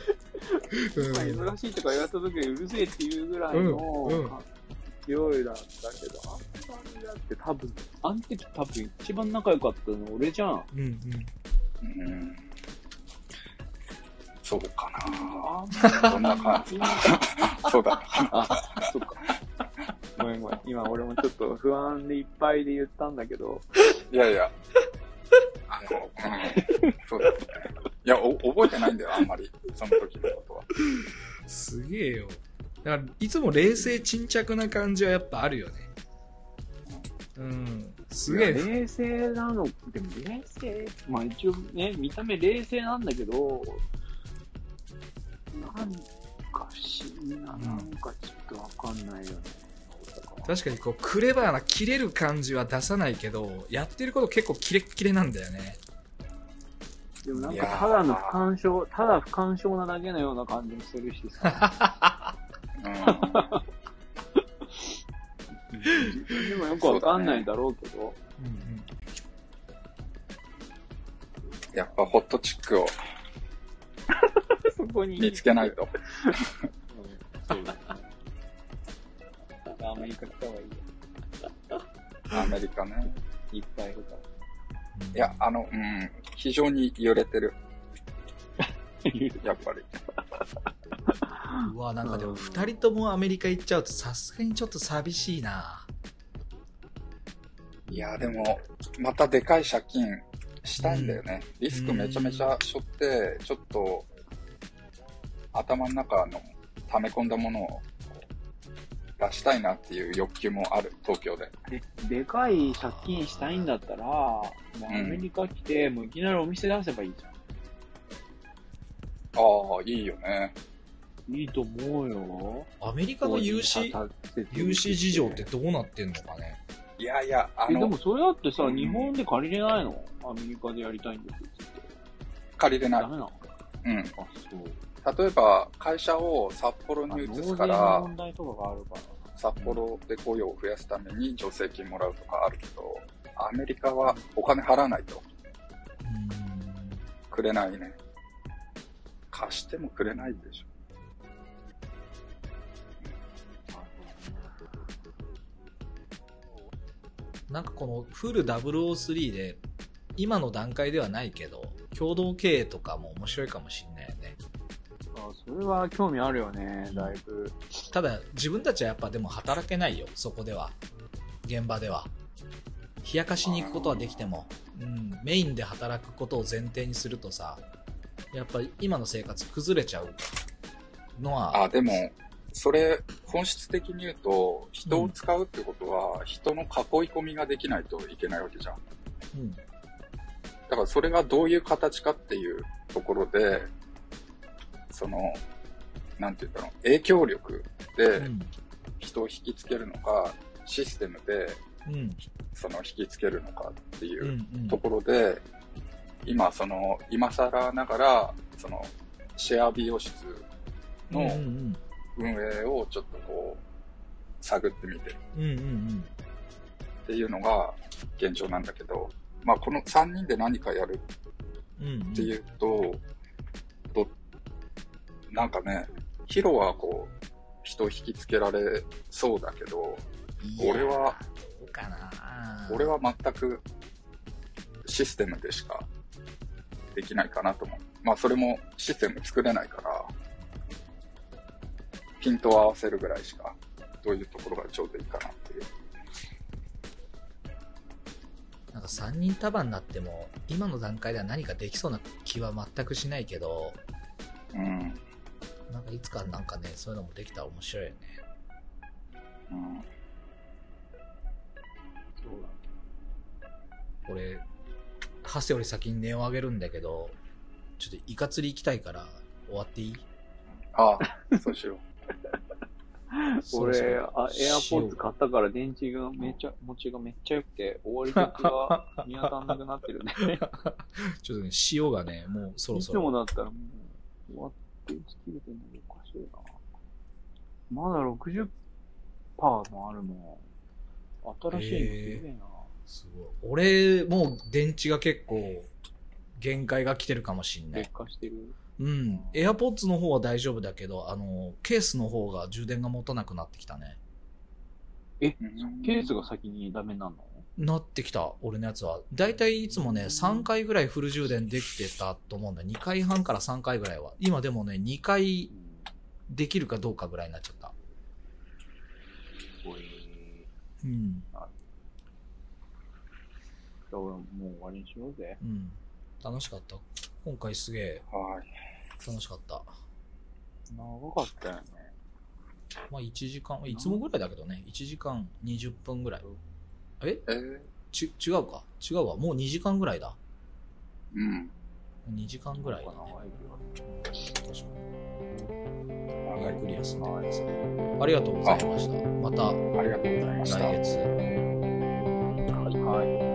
忙しいとか言われた時にうるせえっていうぐらいのうんうん勢いだったけど、あんまりだって多分、あん時多分一番仲良かったの俺じゃん。うんうん。うん。そうかな。あどんな感じそうだ。あ、そっか。ごめんごめん。今俺もちょっと不安でいっぱいで言ったんだけど、いやいや。あの、うん。そうだね。いや、お覚えてないんだよ、あんまり。その時のことは。すげえよ。だから、いつも冷静沈着な感じはやっぱあるよね。うん。すげえ。冷静なの、でも冷静、まあ一応ね、見た目冷静なんだけど、なんか不思議な、なんかちょっとわかんないよね。確かにこう、クレバーな切れる感じは出さないけど、やってること結構キレッキレなんだよね。でもなんかただの不干渉、ただ不干渉なだけのような感じもするしさ。うん。自分でもよくわかんないだろうけど、うんうん。やっぱホットチックを そこに。見つけないと。うんそうだね。アメリカ来た方がいいよ。アメリカね。いっぱいいるかいや、あの、うん。非常に揺れてる。ら。やっぱり。うわ、なんかでも二人ともアメリカ行っちゃうとさすがにちょっと寂しいな。いや、でも、またでかい借金したいんだよね。リスクめちゃめちゃ背負って、ちょっと、頭の中の溜め込んだものを出したいなっていう欲求もある、東京で。で、でかい借金したいんだったら、もうアメリカ来て、もういきなりお店出せばいいじゃああ、いいよね。ん。いいと思うよ。アメリカの融資、融資事情ってどうなってんのかね。いやいや、あえ、でのも、それだってさ、うん日本で借りれないの？アメリカでやりたいんですって。借りれないダ。メなの？うん。あ、そう。例えば、会社を札幌に移すから、問題とかがあるから。札幌で雇用を増やすために助成金もらうとかあるけど、アメリカはお金払わないとくれないね。貸してもくれないでしょ。なんかこのフル003で、今の段階ではないけど、共同経営とかも面白いかもしんないよね。あそれは興味あるよね、だいぶ。ただ、自分たちはやっぱでも働けないよ、そこでは。現場では。冷やかしに行くことはできても、うん、メインで働くことを前提にするとさ、やっぱり今の生活崩れちゃうのは、あ、でも、それ、本質的に言うと、人を使うってことは、人の囲い込みができないといけないわけじゃん。うん、だからそれがどういう形かっていうところで、その、なんて言うんだろう、影響力でうん、人を引きつけるのか、システムでうん、その引きつけるのかっていうん、ううん。ところで、今その、今更ながら、その、シェア美容室の運営をちょっとこう、探ってみてる。っていうのが現状なんだけど、まあこの3人で何かやるうん、うん、っていうと、どなんかね、ヒロはこう、人を引きつけられそうだけど、俺は、俺は全くシステムでしかできないかなと思う。まあそれもシステム作れないから、ピントを合わせるぐらいしか、どういうところがちょうどいいかなっていう。なんか3人束になっても、今の段階では何かできそうな気は全くしないけど、うん。なんかいつかなんかね、そういうのもできたら面白いよね。うん。そうだ俺、ハセより先に値を上げるんだけど、ちょっとイカ釣り行きたいから終わっていい？ああ、そうしよう。俺、エアポッツ買ったから電池がめっちゃ、持ちがめっちゃ良くて、終わり時が見当たんなくなってるね。ちょっとね、塩がね、もうそろいつそろ。もだったらもう、終わって打ち切れてるのがおかしいな。まだ60%もあるもん。新しいのすげえな。すごい。俺、もう電池が結構、限界が来てるかもしんない劣。化してる。うん。AirPods の方は大丈夫だけど、あの、ケースの方が充電が持たなくなってきたね。え、うんケースが先にダメなの？なってきた、俺のやつは。だいたいいつもね、3回ぐらいフル充電できてたと思うんだよ。2回半から3回ぐらいは。今でもね、2回できるかどうかぐらいになっちゃった。うん。じゃあ俺もう終わりにしようぜ。うん。楽しかった。今回すげえはい。楽しかった。長かったよね。まあ1時間、いつもぐらいだけどね、1時間20分ぐらい。え？え？ー、ち、違うか？違うわ。もう2時間ぐらいだ。うん。2時間ぐらいだね。かに。ゆはいっくり休んでください。ありがとうございました。またありがとうございました。来月。はい。はい。